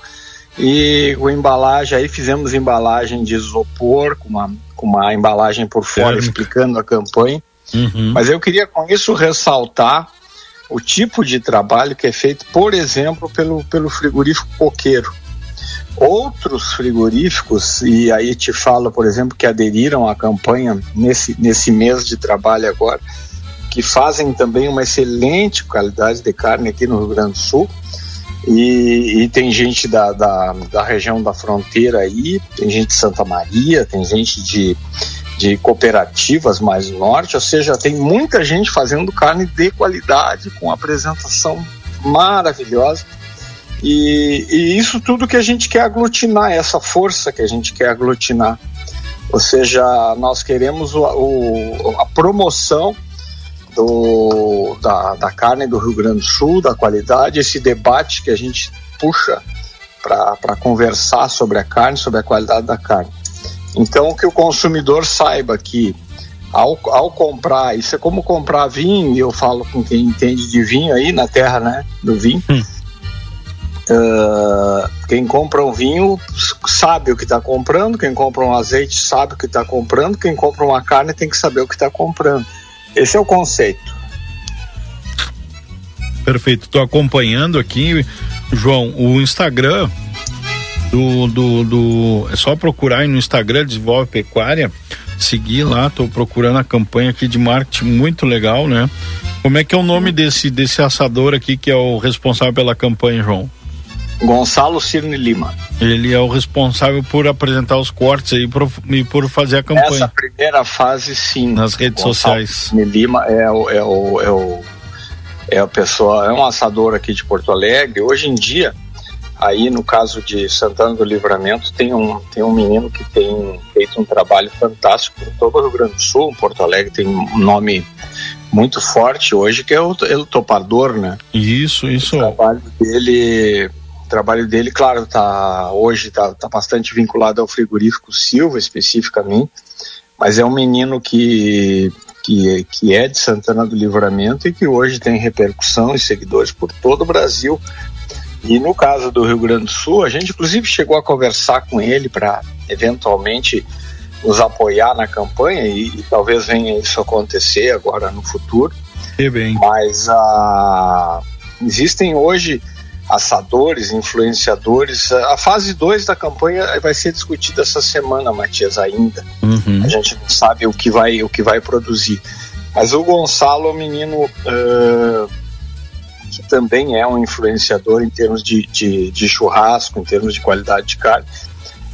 e com embalagem, aí fizemos embalagem de isopor, com uma, com uma embalagem por fora explicando a campanha. Uhum. Mas eu queria com isso ressaltar o tipo de trabalho que é feito, por exemplo, pelo, pelo frigorífico coqueiro. Outros frigoríficos, e aí te falo, por exemplo, que aderiram à campanha nesse, nesse mês de trabalho agora, que fazem também uma excelente qualidade de carne aqui no Rio Grande do Sul. E, e tem gente da, da, da região da fronteira aí, tem gente de Santa Maria, tem gente de, de cooperativas mais norte, ou seja, tem muita gente fazendo carne de qualidade, com apresentação maravilhosa. E, e, isso tudo que a gente quer aglutinar, essa força que a gente quer aglutinar. Ou seja, nós queremos o, o, a promoção do, da, da carne do Rio Grande do Sul, da qualidade, esse debate que a gente puxa para conversar sobre a carne, sobre a qualidade da carne. Então, que o consumidor saiba que ao, ao comprar, isso é como comprar vinho, e eu falo com quem entende de vinho aí na terra, né, do vinho. Hum. Uh, quem compra um vinho sabe o que está comprando, quem compra um azeite sabe o que está comprando, quem compra uma carne tem que saber o que está comprando. Esse é o conceito. Perfeito. Estou acompanhando aqui, João, o Instagram do, do, do, É só procurar aí no Instagram Desenvolve Pecuária, seguir lá, tô procurando a campanha aqui de marketing muito legal, né? Como é que é o nome desse, desse assador aqui que é o responsável pela campanha, João? Gonçalo Cirne Lima. Ele é o responsável por apresentar os cortes aí por, e por fazer a campanha. Essa primeira fase, sim. Nas redes Gonçalo sociais. Cirne Lima é o, é o, é o é a pessoa, é um assador aqui de Porto Alegre. Hoje em dia, Aí, no caso de Santana do Livramento, tem um, tem um menino que tem feito um trabalho fantástico em todo o Rio Grande do Sul. Porto Alegre tem um nome muito forte hoje, que é o, o Topador, né? Isso, isso. O trabalho dele, o trabalho dele, claro, tá, hoje está tá bastante vinculado ao frigorífico Silva, especificamente, mas é um menino que, que, que é de Santana do Livramento e que hoje tem repercussão e seguidores por todo o Brasil e no caso do Rio Grande do Sul, a gente inclusive chegou a conversar com ele para eventualmente nos apoiar na campanha e, e, talvez venha isso acontecer agora no futuro. E bem. Mas ah, existem hoje assadores, influenciadores. A fase 2 da campanha vai ser discutida essa semana, Matias, ainda. Uhum. A gente não sabe o que vai, o que vai produzir. Mas o Gonçalo é um menino uh, que também é um influenciador em termos de, de, de churrasco, em termos de qualidade de carne.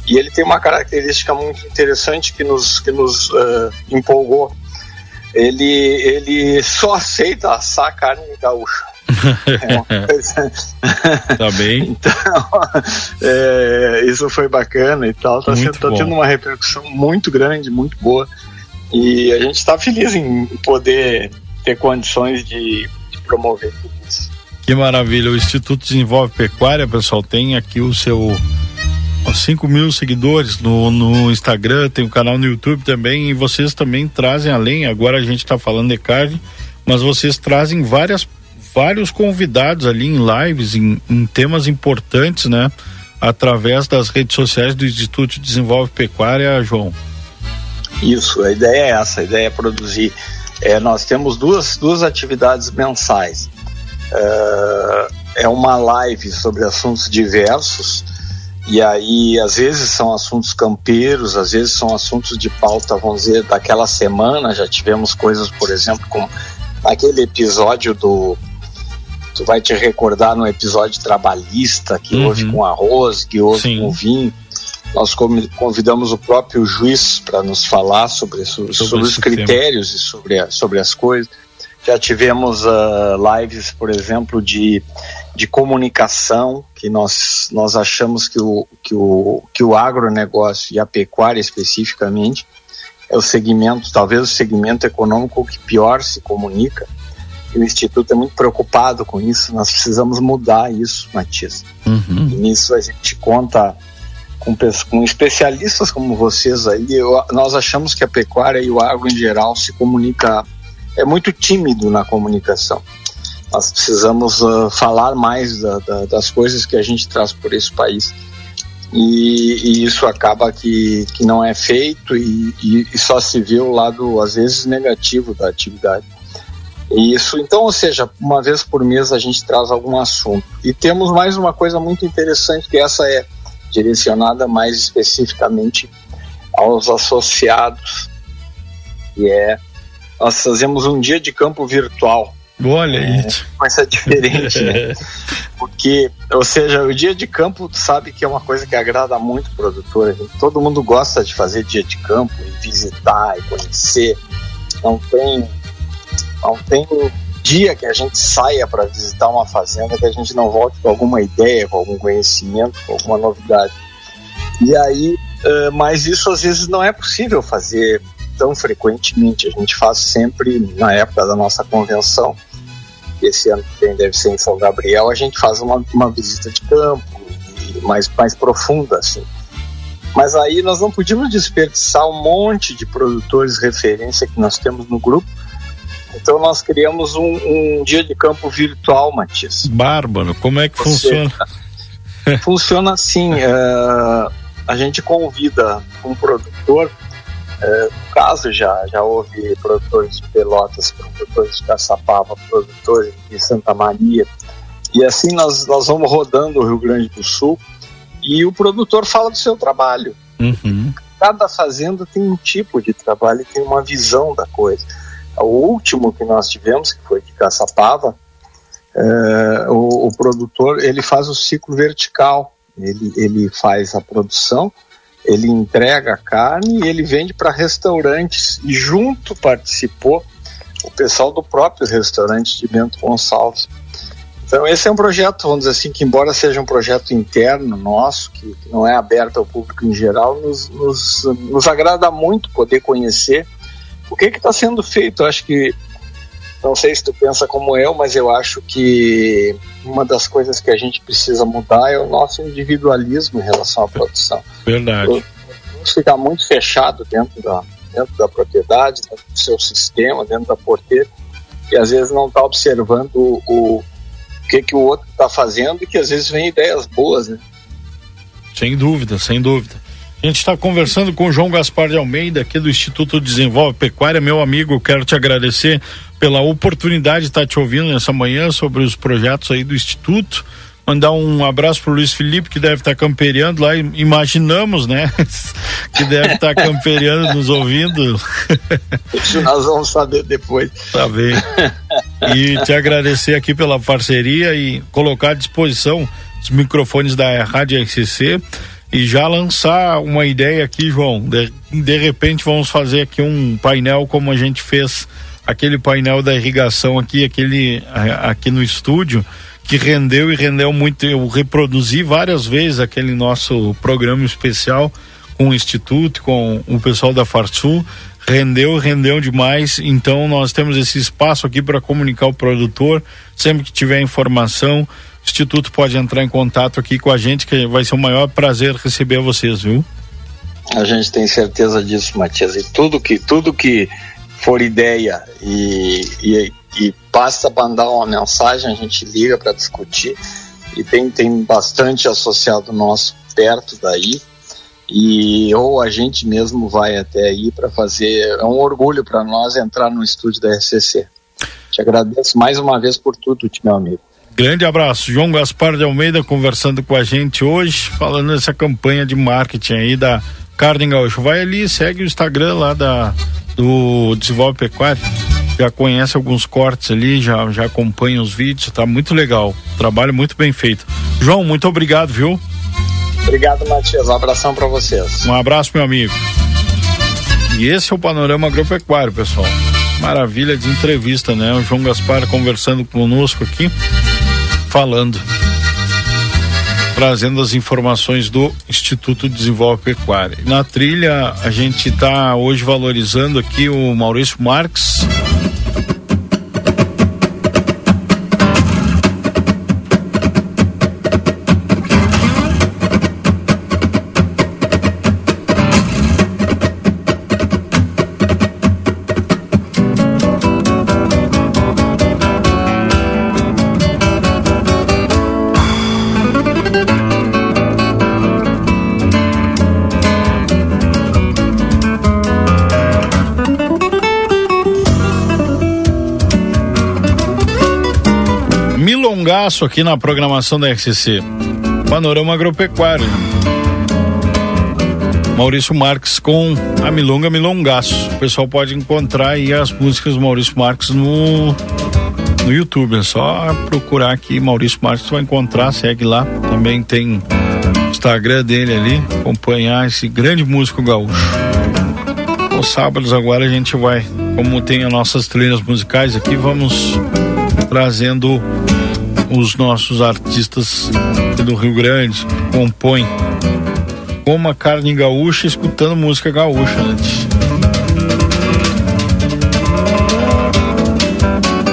E ele tem uma característica muito interessante que nos, que nos uh, empolgou. Ele, ele só aceita assar carne gaúcha. [laughs] é coisa... tá bem. [laughs] Então, é, isso foi bacana e tal. Tá, sendo, tá tendo uma repercussão muito grande, muito boa. E a gente está feliz em poder ter condições de, de promover tudo que maravilha. O Instituto Desenvolve Pecuária, pessoal, tem aqui o seu 5 mil seguidores no, no Instagram, tem o um canal no YouTube também, e vocês também trazem além, agora a gente está falando de carne, mas vocês trazem várias, vários convidados ali em lives, em, em temas importantes, né? Através das redes sociais do Instituto Desenvolve Pecuária, João. Isso, a ideia é essa, a ideia é produzir É, nós temos duas, duas atividades mensais. É, é uma live sobre assuntos diversos, e aí às vezes são assuntos campeiros, às vezes são assuntos de pauta, vamos dizer, daquela semana. Já tivemos coisas, por exemplo, como aquele episódio do. Tu vai te recordar no episódio trabalhista que Uhum. houve com arroz, que houve Sim. com vinho. Nós convi- convidamos o próprio juiz para nos falar sobre, isso- sobre, os esse tema. critérios e sobre, a- sobre as coisas. Já tivemos ah, lives, por exemplo, de, de comunicação, que nós, nós achamos que o, que, o, que o agronegócio e a pecuária especificamente é o segmento, talvez o segmento econômico que pior se comunica. E o Instituto é muito preocupado com isso, nós precisamos mudar isso, Matias. Uhum. E nisso a gente conta com, com especialistas como vocês aí. Eu- nós achamos que a pecuária e o agro em geral se comunica, é muito tímido na comunicação. Nós precisamos ah, falar mais da- da- das coisas que a gente traz por esse país. E, e isso acaba que, que não é feito e, e- e só se vê o lado, às vezes, negativo da atividade. Isso, então, ou seja, uma vez por mês a gente traz algum assunto. E temos mais uma coisa muito interessante, que essa é direcionada mais especificamente aos associados, que é nós fazemos um dia de campo virtual. Olha É, aí. [laughs] coisa diferente, né? [laughs] Porque, ou seja, o dia de campo, tu sabe que é uma coisa que agrada muito o produtor. gente- Todo mundo gosta de fazer dia de campo e visitar e conhecer. Não tem, não tem dia que a gente saia para visitar uma fazenda que a gente não volte com alguma ideia, com algum conhecimento, com alguma novidade. E aí, eh, mas isso às vezes não é possível fazer tão frequentemente. A gente faz sempre na época da nossa convenção. Esse ano que vem deve ser em São Gabriel. A gente faz uma, uma visita de campo e mais, mais profunda, assim. Mas aí nós não podíamos desperdiçar um monte de produtores referência que nós temos no grupo. Então nós criamos um, um dia de campo virtual, Matias. Bárbaro, como é que Ou funciona? seja, funciona assim: eh, a gente convida um produtor. No caso, já, já houve produtores de Pelotas, produtores de Caçapava, produtores de Santa Maria. E assim nós, nós vamos rodando o Rio Grande do Sul e o produtor fala do seu trabalho. Uhum. Cada fazenda tem um tipo de trabalho, tem uma visão da coisa. O último que nós tivemos, que foi de Caçapava, é, o, o produtor ele faz o ciclo vertical, ele, ele faz a produção, ele entrega a carne e ele vende para restaurantes e junto participou o pessoal do próprio restaurante de Bento Gonçalves. Então esse é um projeto, vamos dizer assim, que embora seja um projeto interno nosso, que, que não é aberto ao público em geral, nos, nos, nos agrada muito poder conhecer o que está sendo feito. Eu acho que não sei se tu pensa como eu, mas eu acho que uma das coisas que a gente precisa mudar é o nosso individualismo em relação à produção. Verdade. Vamos ficar muito fechado dentro da, dentro da propriedade, dentro do seu sistema, dentro da porteira, e às vezes não está observando o, o, que, que o outro está fazendo e que às vezes vem ideias boas, né? Sem dúvida, sem dúvida. A gente está conversando com o João Gaspar de Almeida, aqui do Instituto Desenvolve Pecuária. Meu amigo, quero te agradecer pela oportunidade de estar te ouvindo nessa manhã sobre os projetos aí do Instituto. Mandar um abraço pro Luiz Felipe, que deve estar camperiando lá, imaginamos, né? [laughs] que deve estar camperiando, nos ouvindo. Isso nós vamos saber depois. Tá bem. E te agradecer aqui pela parceria e colocar à disposição os microfones da Rádio RCC e já lançar uma ideia aqui, João. De, de repente vamos fazer aqui um painel como a gente fez aquele painel da irrigação aqui, aquele aqui no estúdio que rendeu e rendeu muito. Eu reproduzi várias vezes aquele nosso programa especial com o Instituto, com o pessoal da Farsul. Rendeu, rendeu demais. Então nós temos esse espaço aqui para comunicar o produtor. Sempre que tiver informação, o Instituto pode entrar em contato aqui com a gente, que vai ser o maior prazer receber vocês, viu? A gente tem certeza disso, Matias. E tudo que, tudo que for ideia e, e, e basta mandar uma mensagem, a gente liga para discutir. E tem, tem bastante associado nosso perto daí. e ou a gente mesmo vai até aí para fazer. É um orgulho para nós entrar no estúdio da RCC. Te agradeço mais uma vez por tudo, meu amigo. Grande abraço. João Gaspar de Almeida conversando com a gente hoje, falando dessa campanha de marketing aí da Carne Gaúcho. Vai ali, segue o Instagram lá da, do Desenvolve Pecuário. Já conhece alguns cortes ali, já, já acompanha os vídeos, tá muito legal. Trabalho muito bem feito. João, muito obrigado, viu? Obrigado, Matias. Um abração para vocês. Um abraço, meu amigo. E esse é o Panorama Agropecuário, pessoal. Maravilha de entrevista, né? O João Gaspar conversando conosco aqui, falando, trazendo as informações do Instituto Desenvolve Pecuária. Na trilha, a gente está hoje valorizando aqui o Maurício Marques, aqui na programação da RCC. Panorama Agropecuário. Maurício Marques com a Milonga Milongaço. O pessoal pode encontrar aí as músicas do Maurício Marques no no YouTube. É só procurar aqui Maurício Marques, vai encontrar, segue lá. Também tem Instagram dele ali, acompanhar esse grande músico gaúcho. Os sábados agora a gente vai, como tem as nossas trilhas musicais aqui, vamos trazendo os nossos artistas do Rio Grande compõem como a carne gaúcha escutando música gaúcha antes.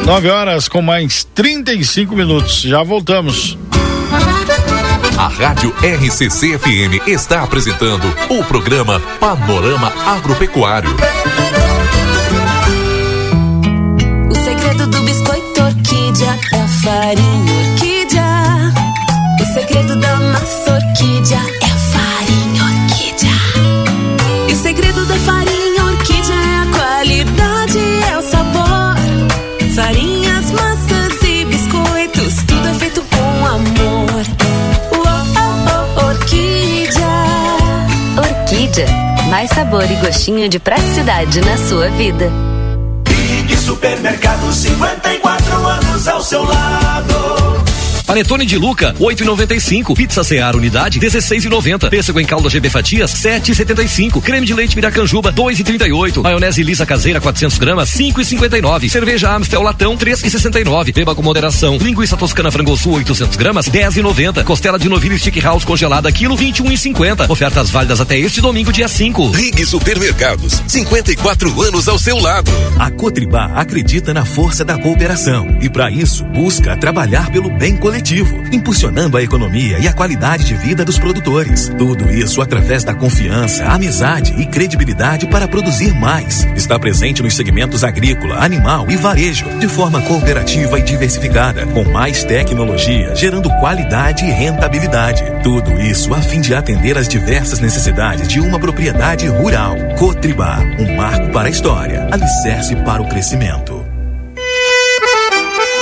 Nove horas com mais 35 minutos. Já voltamos. A Rádio RCC FM está apresentando o programa Panorama Agropecuário. O segredo do biscoito orquídea é farinha orquídea. O segredo da massa orquídea é a farinha orquídea. E o segredo da farinha orquídea é a qualidade, é o sabor. Farinhas, massas e biscoitos, tudo é feito com amor. Uou, oh, oh, orquídea. Orquídea. Mais sabor e gostinho de praticidade na sua vida. Big Supermercado, 54 anos ao seu lado. Panetone de Luca, 8,95. Pizza Seara Unidade, 16,90. Pêssego em calda GB Fatias, 7,75. Creme de leite Miracanjuba, 2,38. Maionese Lisa Caseira, 400 gramas, 5,59. Cerveja Amstel Latão, 3,69. Beba com moderação. Linguiça Toscana Frangosul, 800 gramas, 10,90. Costela de novilho Stick House congelada, quilo, 21,50. Ofertas válidas até este domingo, dia 5. Rig Supermercados, 54 anos ao seu lado. A Cotribá acredita na força da cooperação e, para isso, busca trabalhar pelo bem coletivo, impulsionando a economia e a qualidade de vida dos produtores. Tudo isso através da confiança, amizade e credibilidade para produzir mais. Está presente nos segmentos agrícola, animal e varejo, de forma cooperativa e diversificada, com mais tecnologia, gerando qualidade e rentabilidade. Tudo isso a fim de atender às diversas necessidades de uma propriedade rural. Cotribá, um marco para a história, alicerce para o crescimento.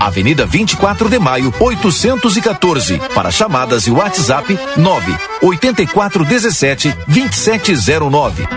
Avenida 24 de Maio, 814. Para chamadas e WhatsApp 9 8417 2709.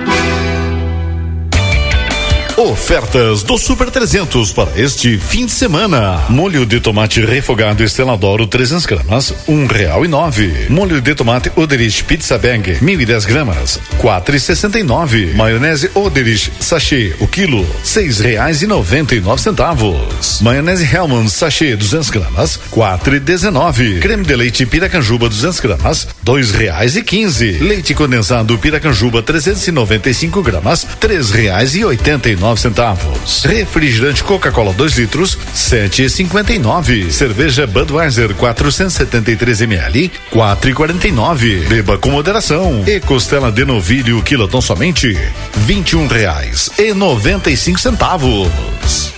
Ofertas do Super 300 para este fim de semana. Molho de tomate refogado Esteladoro 300 gramas, um real e nove. Molho de tomate Oderich Pizza Bag, 1010 gramas, quatro e sessenta e nove. Maionese Oderich Sachê, o quilo, seis reais e noventa e nove centavos. Maionese Hellman Sachê 200 gramas, quatro e dezenove. Creme de leite Piracanjuba 200 gramas, dois reais e quinze. Leite condensado Piracanjuba 395 gramas, três reais e oitenta e 99 centavos. Refrigerante Coca-Cola 2 litros, 7,59. Cerveja Budweiser 473 ml, 4,49. Beba com moderação. E costela de novilho quilotão somente, 21 reais e 95 centavos.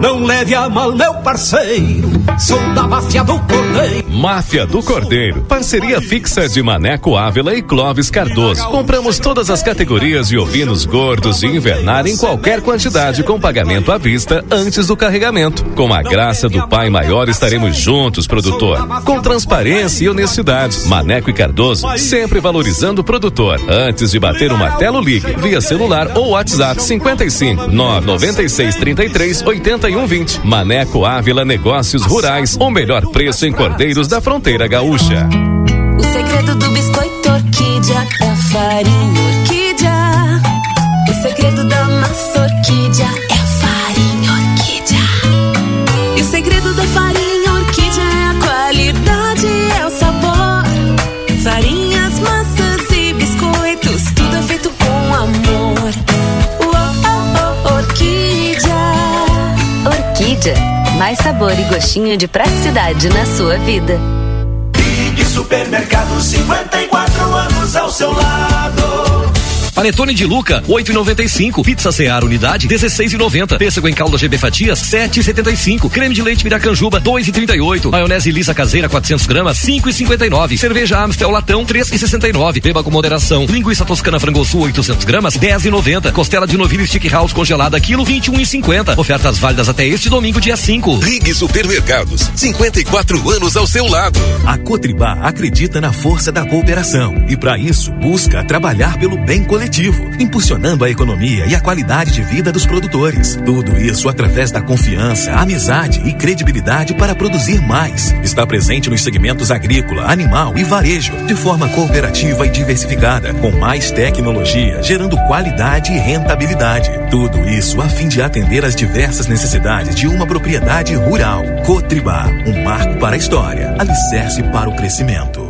Não leve a mal, meu parceiro. Sou da máfia do Cordeiro. Máfia do Cordeiro. Parceria fixa de Maneco Ávila e Clóvis Cardoso. Compramos todas as categorias de ovinos gordos e invernar em qualquer quantidade com pagamento à vista antes do carregamento. Com a graça do Pai Maior estaremos juntos, produtor. Com transparência e honestidade. Maneco e Cardoso sempre valorizando o produtor. Antes de bater o martelo, ligue via celular ou WhatsApp 55 996 33 81 20. Maneco Ávila Negócios Rurais. O melhor preço em cordeiros da fronteira gaúcha. O segredo do biscoito orquídea é a farinha orquídea. O segredo da massa orquídea é Mais sabor e gostinho de praticidade na sua vida. Big Supermercado, 54 anos ao seu lado. Panetone de Luca, 8,95. Pizza Seara Unidade, 16,90. Pêssego em calda GB Fatias, 7,75. Creme de leite Miracanjuba, 2,38. Maionese Lisa Caseira, 400 gramas, 5,59. Cerveja Amstel Latão, 3,69. Beba com moderação. Linguiça Toscana Frangosul, 800 gramas, 10,90. Costela de novilho Stick House congelada, quilo, 21,50. Ofertas válidas até este domingo, dia 5. Rig Supermercados, 54 anos ao seu lado. A Cotribá acredita na força da cooperação e, para isso, busca trabalhar pelo bem coletivo, impulsionando a economia e a qualidade de vida dos produtores. Tudo isso através da confiança, amizade e credibilidade para produzir mais. Está presente nos segmentos agrícola, animal e varejo, de forma cooperativa e diversificada, com mais tecnologia, gerando qualidade e rentabilidade. Tudo isso a fim de atender às diversas necessidades de uma propriedade rural. Cotribá, um marco para a história, alicerce para o crescimento.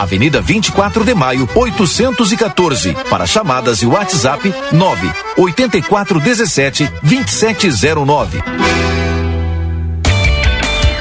Avenida 24 de Maio, 814. Para chamadas e WhatsApp 9 8417 2709.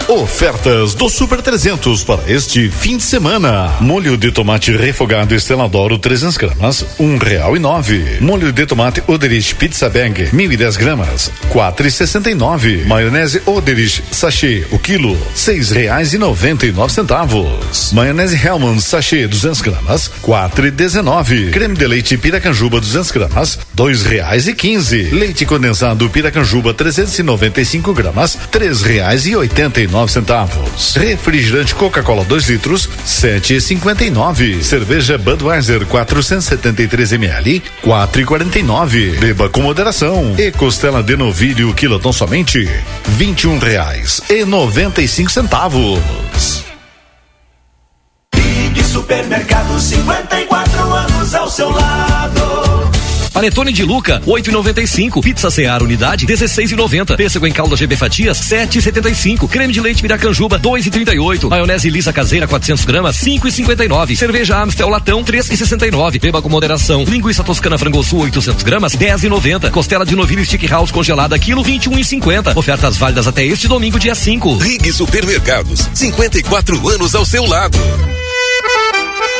Ofertas do Super 300 para este fim de semana. Molho de tomate refogado Esteladoro 300 gramas, um real e nove. Molho de tomate Oderich Pizza Bag 1010 gramas, quatro e sessenta e nove. Maionese Oderich Sachê, o quilo, seis reais e noventa e nove centavos. Maionese Hellman Sachê 200 gramas, quatro e dezenove. Creme de leite Piracanjuba 200 gramas, dois reais e quinze. Leite condensado Piracanjuba 395 gramas, três reais e oitenta e nove centavos. Refrigerante Coca-Cola 2 litros, sete e cinquenta e nove. Cerveja Budweiser 473 ml, quatro e quarenta e nove. Beba com moderação. E costela de novilho quilotão somente, vinte e um reais e noventa e cinco centavos. Big Supermercado, 54 anos ao seu lado. Panetone de Luca, 8,95. Pizza Seara Unidade, 16,90. Pêssego em calda GB Fatias, 7,75. Creme de leite Miracanjuba, 2,38. Maionese Lisa Caseira, 400 gramas, 5,59. Cerveja Amstel Latão, 3,69. Beba com moderação. Linguiça Toscana Frangosul, 800 gramas, 10,90. Costela de novilho Stick House congelada, quilo, 21,50. Ofertas válidas até este domingo, dia 5. Rig Supermercados, 54 anos ao seu lado.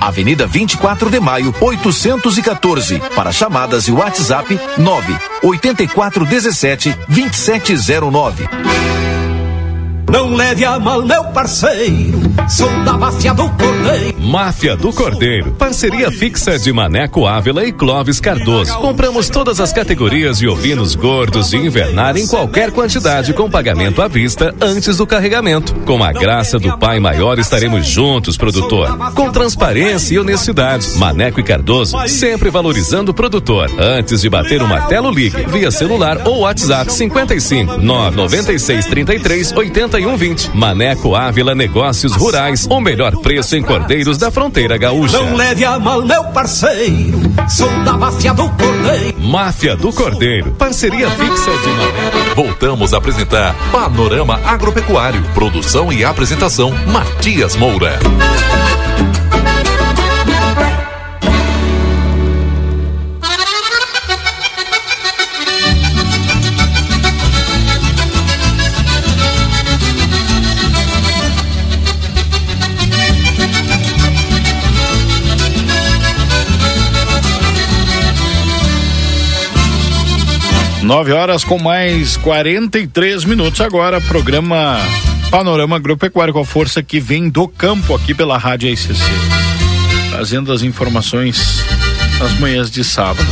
Avenida 24 de Maio, 814. Para chamadas e WhatsApp 9 8417 2709. Não leve a mal, meu parceiro, sou da máfia do cordeiro. Máfia do Cordeiro. Parceria fixa de Maneco Ávila e Clóvis Cardoso. Compramos todas as categorias de ovinos gordos de invernar em qualquer quantidade com pagamento à vista antes do carregamento. Com a graça do Pai Maior estaremos juntos, produtor. Com transparência e honestidade. Maneco e Cardoso sempre valorizando o produtor. Antes de bater o martelo, ligue via celular ou WhatsApp 55 996 33 81 20. Maneco Ávila Negócios Rurais. O melhor preço em cordeiros da fronteira gaúcha. Não leve a mal, meu parceiro, sou da máfia do cordeiro. Máfia do Cordeiro. Parceria fixa de Maneco. Voltamos a apresentar Panorama Agropecuário. Produção e apresentação Matias Moura. Nove horas com mais 43 minutos agora, programa Panorama Agropecuário com a força que vem do campo aqui pela Rádio ICC. Trazendo as informações nas manhãs de sábado.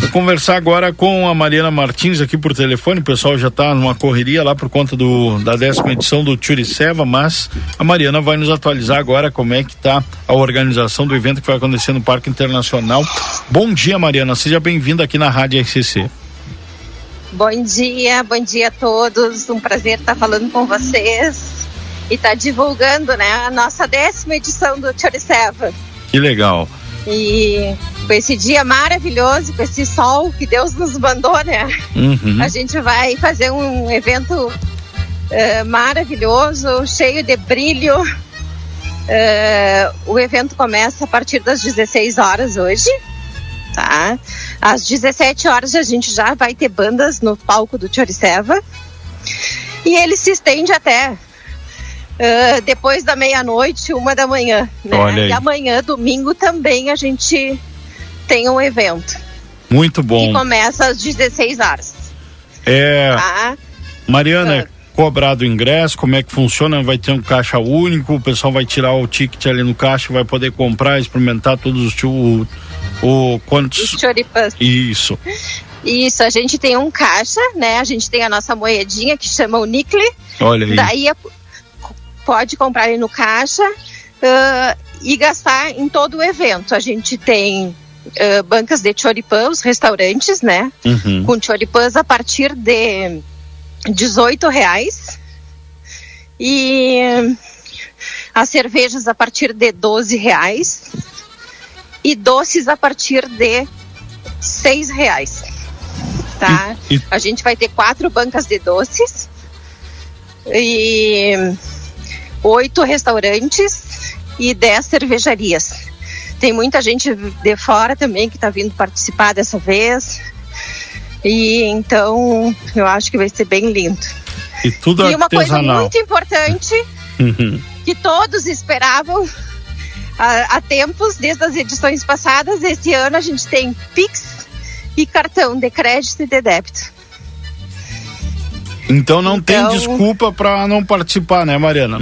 Vou conversar agora com a Mariana Martins aqui por telefone. O pessoal já está numa correria lá por conta do, da décima edição do Turiceva, mas a Mariana vai nos atualizar agora como é que está a organização do evento que vai acontecer no Parque Internacional. Bom dia, Mariana. Seja bem-vinda aqui na Rádio RCC. Bom dia, bom dia a todos. Um prazer estar falando com vocês e estar divulgando né, a nossa décima edição do Choriceva. Que legal. E com esse dia maravilhoso, com esse sol que Deus nos mandou, né? Uhum. A gente vai fazer um evento eh, maravilhoso, cheio de brilho. Eh, o evento começa a partir das 16 horas hoje, tá? Às 17 horas a gente já vai ter bandas no palco do Choriceva. E ele se estende até ah, depois da meia-noite, uma da manhã. Né? Olha aí. E amanhã, domingo, também a gente tem um evento. Muito Que bom. começa às 16 horas. É, Tá? Mariana, é cobrado o ingresso, como é que funciona? Vai ter um caixa único, o pessoal vai tirar o ticket ali no caixa, vai poder comprar, experimentar todos os o, quantos Os choripãs. Isso. Isso, a gente tem um caixa, né? A gente tem a nossa moedinha que chama o Nicle. Olha aí. Daí é- pode comprar ele no caixa ah, e gastar em todo o evento. A gente tem ah, bancas de choripã, os restaurantes, né? Uhum. Com choripãs a partir de 18 reais. E as cervejas a partir de 12 reais. E doces a partir de 6 reais. Tá? E- e- A gente vai ter quatro bancas de doces e oito restaurantes e dez cervejarias. Tem muita gente de fora também que está vindo participar dessa vez. E então eu acho que vai ser bem lindo. E tudo e uma coisa artesanal. muito importante Uhum. que todos esperavam há, há tempos, desde as edições passadas, esse ano a gente tem Pix e cartão de crédito e de débito. Então não tem Então- desculpa para não participar, né, Mariana?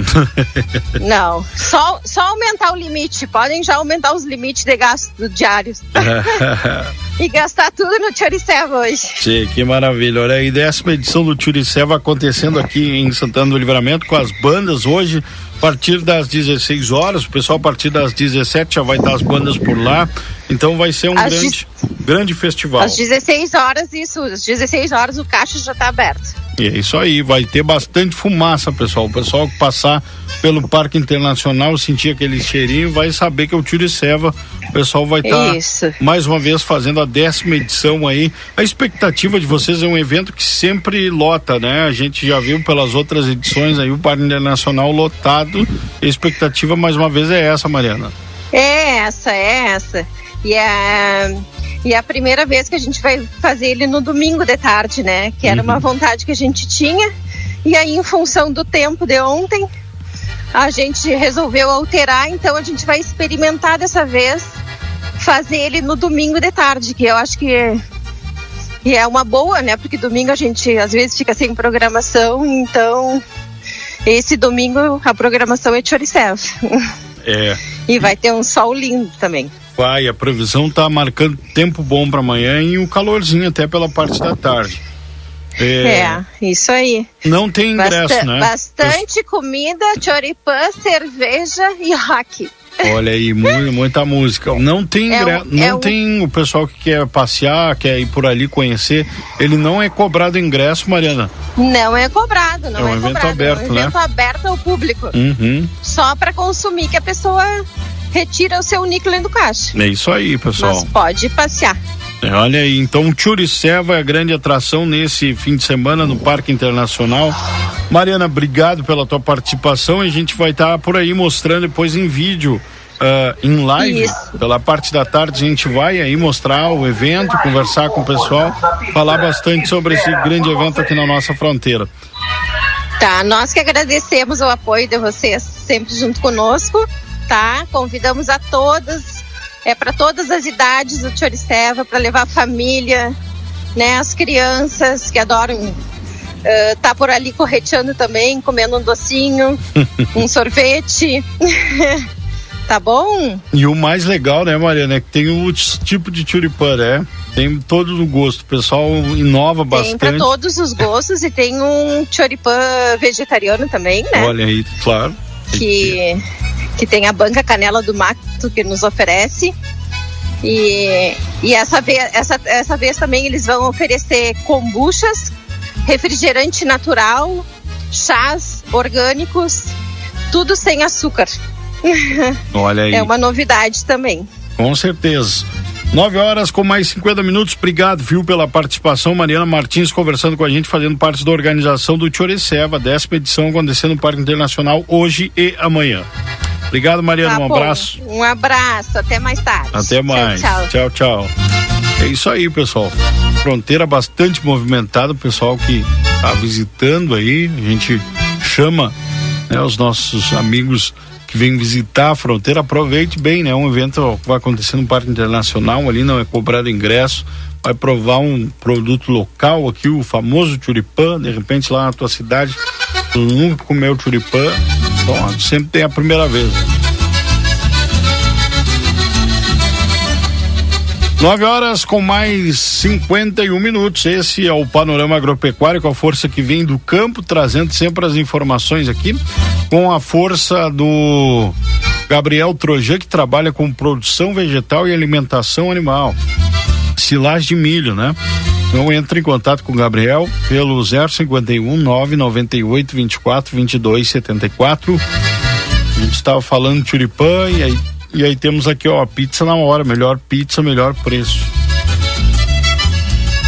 [laughs] Não, só, só aumentar o limite. Podem já aumentar os limites de gasto diários. [laughs] e gastar tudo no Choriceva hoje. Sim, que maravilha. Olha aí, décima edição do Turiceva acontecendo aqui em Santana do Livramento com as bandas hoje, a partir das 16 horas. O pessoal, a partir das 17 já vai estar as bandas por lá. Então vai ser um Às grande, grande festival. Às 16 horas, isso, às 16 horas o caixa já está aberto. E é isso aí, vai ter bastante fumaça, pessoal. O pessoal que passar pelo Parque Internacional, sentir aquele cheirinho, vai saber que é o Turiceva. O pessoal vai estar Isso. mais uma vez fazendo a décima edição aí. A expectativa de vocês é um evento que sempre lota, né? A gente já viu pelas outras edições aí o Parque Internacional lotado. A expectativa mais uma vez é essa, Mariana. É essa, é essa. E é, e é a primeira vez que a gente vai fazer ele no domingo de tarde, né? Que era uma vontade que a gente tinha. E aí, em função do tempo de ontem, a gente resolveu alterar. Então, a gente vai experimentar dessa vez fazer ele no domingo de tarde, que eu acho que é, que é uma boa, né? Porque domingo a gente às vezes fica sem programação, então esse domingo a programação é Choricev. É. e vai ter um sol lindo também. Vai, a previsão tá marcando tempo bom para amanhã e o calorzinho até pela parte da tarde. É, isso aí. Não tem ingresso, Basta- né? Bastante comida, choripã, cerveja e rock. Olha aí, mu- [laughs] muita música. Não tem É um- ingresso, não é um- tem o pessoal que quer passear, quer ir por ali conhecer. Ele não é cobrado ingresso, Mariana. Não é cobrado, não É um é, evento cobrado. aberto, é um né? evento aberto ao público. Uhum. Só para consumir, que a pessoa retira o seu níquel do caixa. É isso aí, pessoal. Mas pode passear. É, Olha aí, então Churiceva é a grande atração nesse fim de semana no Parque Internacional. Mariana, obrigado pela tua participação e a gente vai estar por aí mostrando depois em vídeo, ah, em live. Isso. Pela parte da tarde a gente vai aí mostrar o evento, conversar com o pessoal, falar bastante sobre esse grande evento aqui na nossa fronteira. Tá, nós que agradecemos o apoio de vocês sempre junto conosco, tá? Convidamos a todas, é para todas as idades o Choriceva, para levar a família, né? As crianças que adoram eh, tá por ali correteando também, comendo um docinho, [laughs] um sorvete. [laughs] tá bom? E o mais legal, né, Mariana, é que tem o tipo de churipã, né? Tem todo o gosto. O pessoal inova Tem para bastante. todos os gostos e tem um choripã vegetariano também, né? Olha aí, claro. Que, que tem a banca Canela do Mato que nos oferece. E, e essa, vez, essa, essa vez também eles vão oferecer kombuchas, refrigerante natural, chás orgânicos, tudo sem açúcar. [laughs] Olha aí. É uma novidade também. Com certeza. 9 horas com mais 50 minutos. Obrigado, viu, pela participação. Mariana Martins conversando com a gente, fazendo parte da organização do Choreceva, décima edição acontecendo no Parque Internacional hoje e amanhã. Obrigado, Mariana. Tá um abraço. Um abraço, até mais tarde. Até mais. Tchau, tchau. tchau, tchau. É isso aí, pessoal. Fronteira bastante movimentada, o pessoal que está visitando aí. A gente chama né, os nossos amigos que vêm visitar a fronteira. Aproveite bem, né? Um evento que vai acontecer no Parque Internacional, ali não é cobrado ingresso. Vai provar um produto local aqui, o famoso churipã. De repente, lá na tua cidade, tu nunca comeu churipã. Então, sempre tem a primeira vez. 9 horas com mais 51 minutos. Esse é o Panorama Agropecuário com a força que vem do campo, trazendo sempre as informações aqui, com a força do Gabriel Trojan, que trabalha com produção vegetal e alimentação animal. Silagem de milho, né? Então entre em contato com o Gabriel pelo 051 998 24 22 74. A gente estava falando Churipã e aí, e aí temos aqui, ó, pizza na hora, melhor pizza, melhor preço.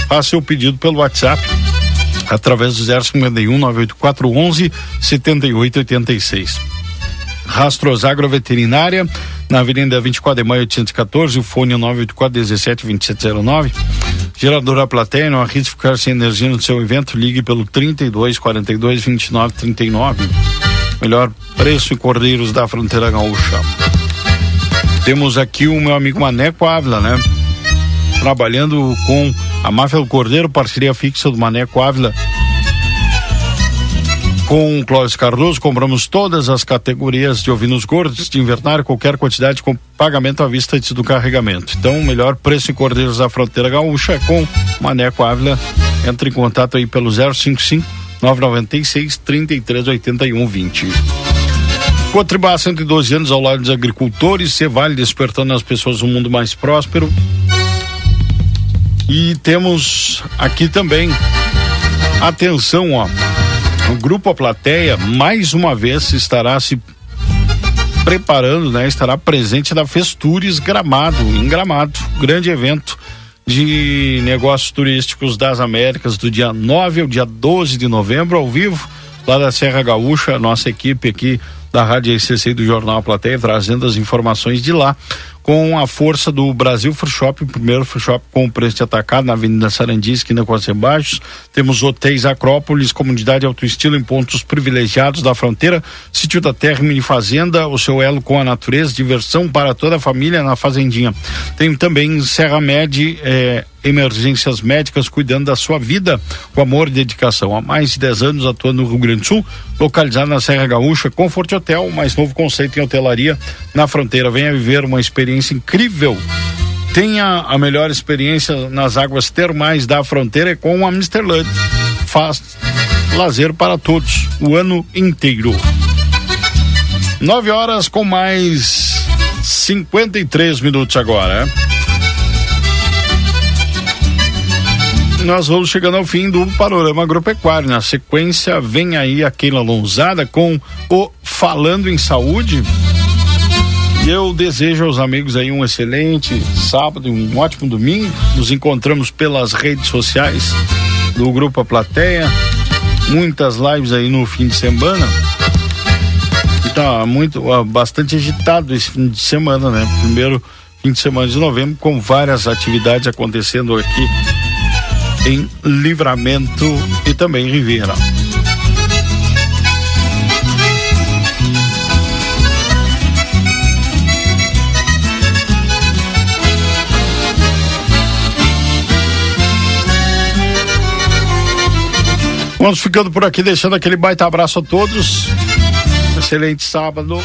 Faça seu pedido pelo WhatsApp através do 051 984 11 7886. Rastros Agroveterinária, na Avenida 24 de Maio 814, o fone é 984 17 2709. Geradora Plateia, não arrisque ficar sem energia no seu evento, ligue pelo 32 42 29 39. Melhor preço em Cordeiros da Fronteira Gaúcha. Temos aqui o meu amigo Maneco Ávila, né? Trabalhando com a Máfia Cordeiro, parceria fixa do Maneco Ávila com o Clóvis Cardoso, compramos todas as categorias de ovinos gordos de invernário, qualquer quantidade com pagamento à vista antes do carregamento. Então, o melhor preço em cordeiros da fronteira gaúcha é com Maneco Ávila. Entre em contato aí pelo 055 996 3381 20. Cotribá, 112 anos ao lado dos agricultores, Cevale despertando as pessoas um mundo mais próspero. E temos aqui também, atenção, ó, o Grupo A Plateia, mais uma vez, estará se preparando, né? Estará presente da Festures Gramado, em Gramado, grande evento de negócios turísticos das Américas, do dia 9 ao dia 12 de novembro, ao vivo, lá da Serra Gaúcha, nossa equipe aqui da Rádio RCC e do Jornal A Plateia, trazendo as informações de lá, com a força do Brasil Free Shop, o primeiro free shop com preço de atacado na Avenida Sarandi, esquina com Baixos. Temos hotéis Acrópolis, comunidade alto estilo em pontos privilegiados da fronteira, sítio da terra, mini fazenda, o seu elo com a natureza, diversão para toda a família na fazendinha. Tem também Serra Med, eh, emergências médicas cuidando da sua vida com amor e dedicação. Há mais de 10 anos atuando no Rio Grande do Sul, localizado na Serra Gaúcha, Comfort Hotel, mais novo conceito em hotelaria na fronteira. Venha viver uma experiência incrível. Tenha a melhor experiência nas águas termais da fronteira com a Misterland. Faz lazer para todos o ano inteiro. 9 horas com mais 53 minutos agora. Nós vamos chegando ao fim do panorama agropecuário. Na sequência, vem aí a Keila Lonzada com o Falando em Saúde. E eu desejo aos amigos aí um excelente sábado e um ótimo domingo. Nos encontramos pelas redes sociais do Grupo A Plateia. Muitas lives aí no fim de semana. Tá muito, bastante agitado esse fim de semana, né? Primeiro fim de semana de novembro, com várias atividades acontecendo aqui em Livramento e também Ribeira. Vamos ficando por aqui, deixando aquele baita abraço a todos. Excelente sábado.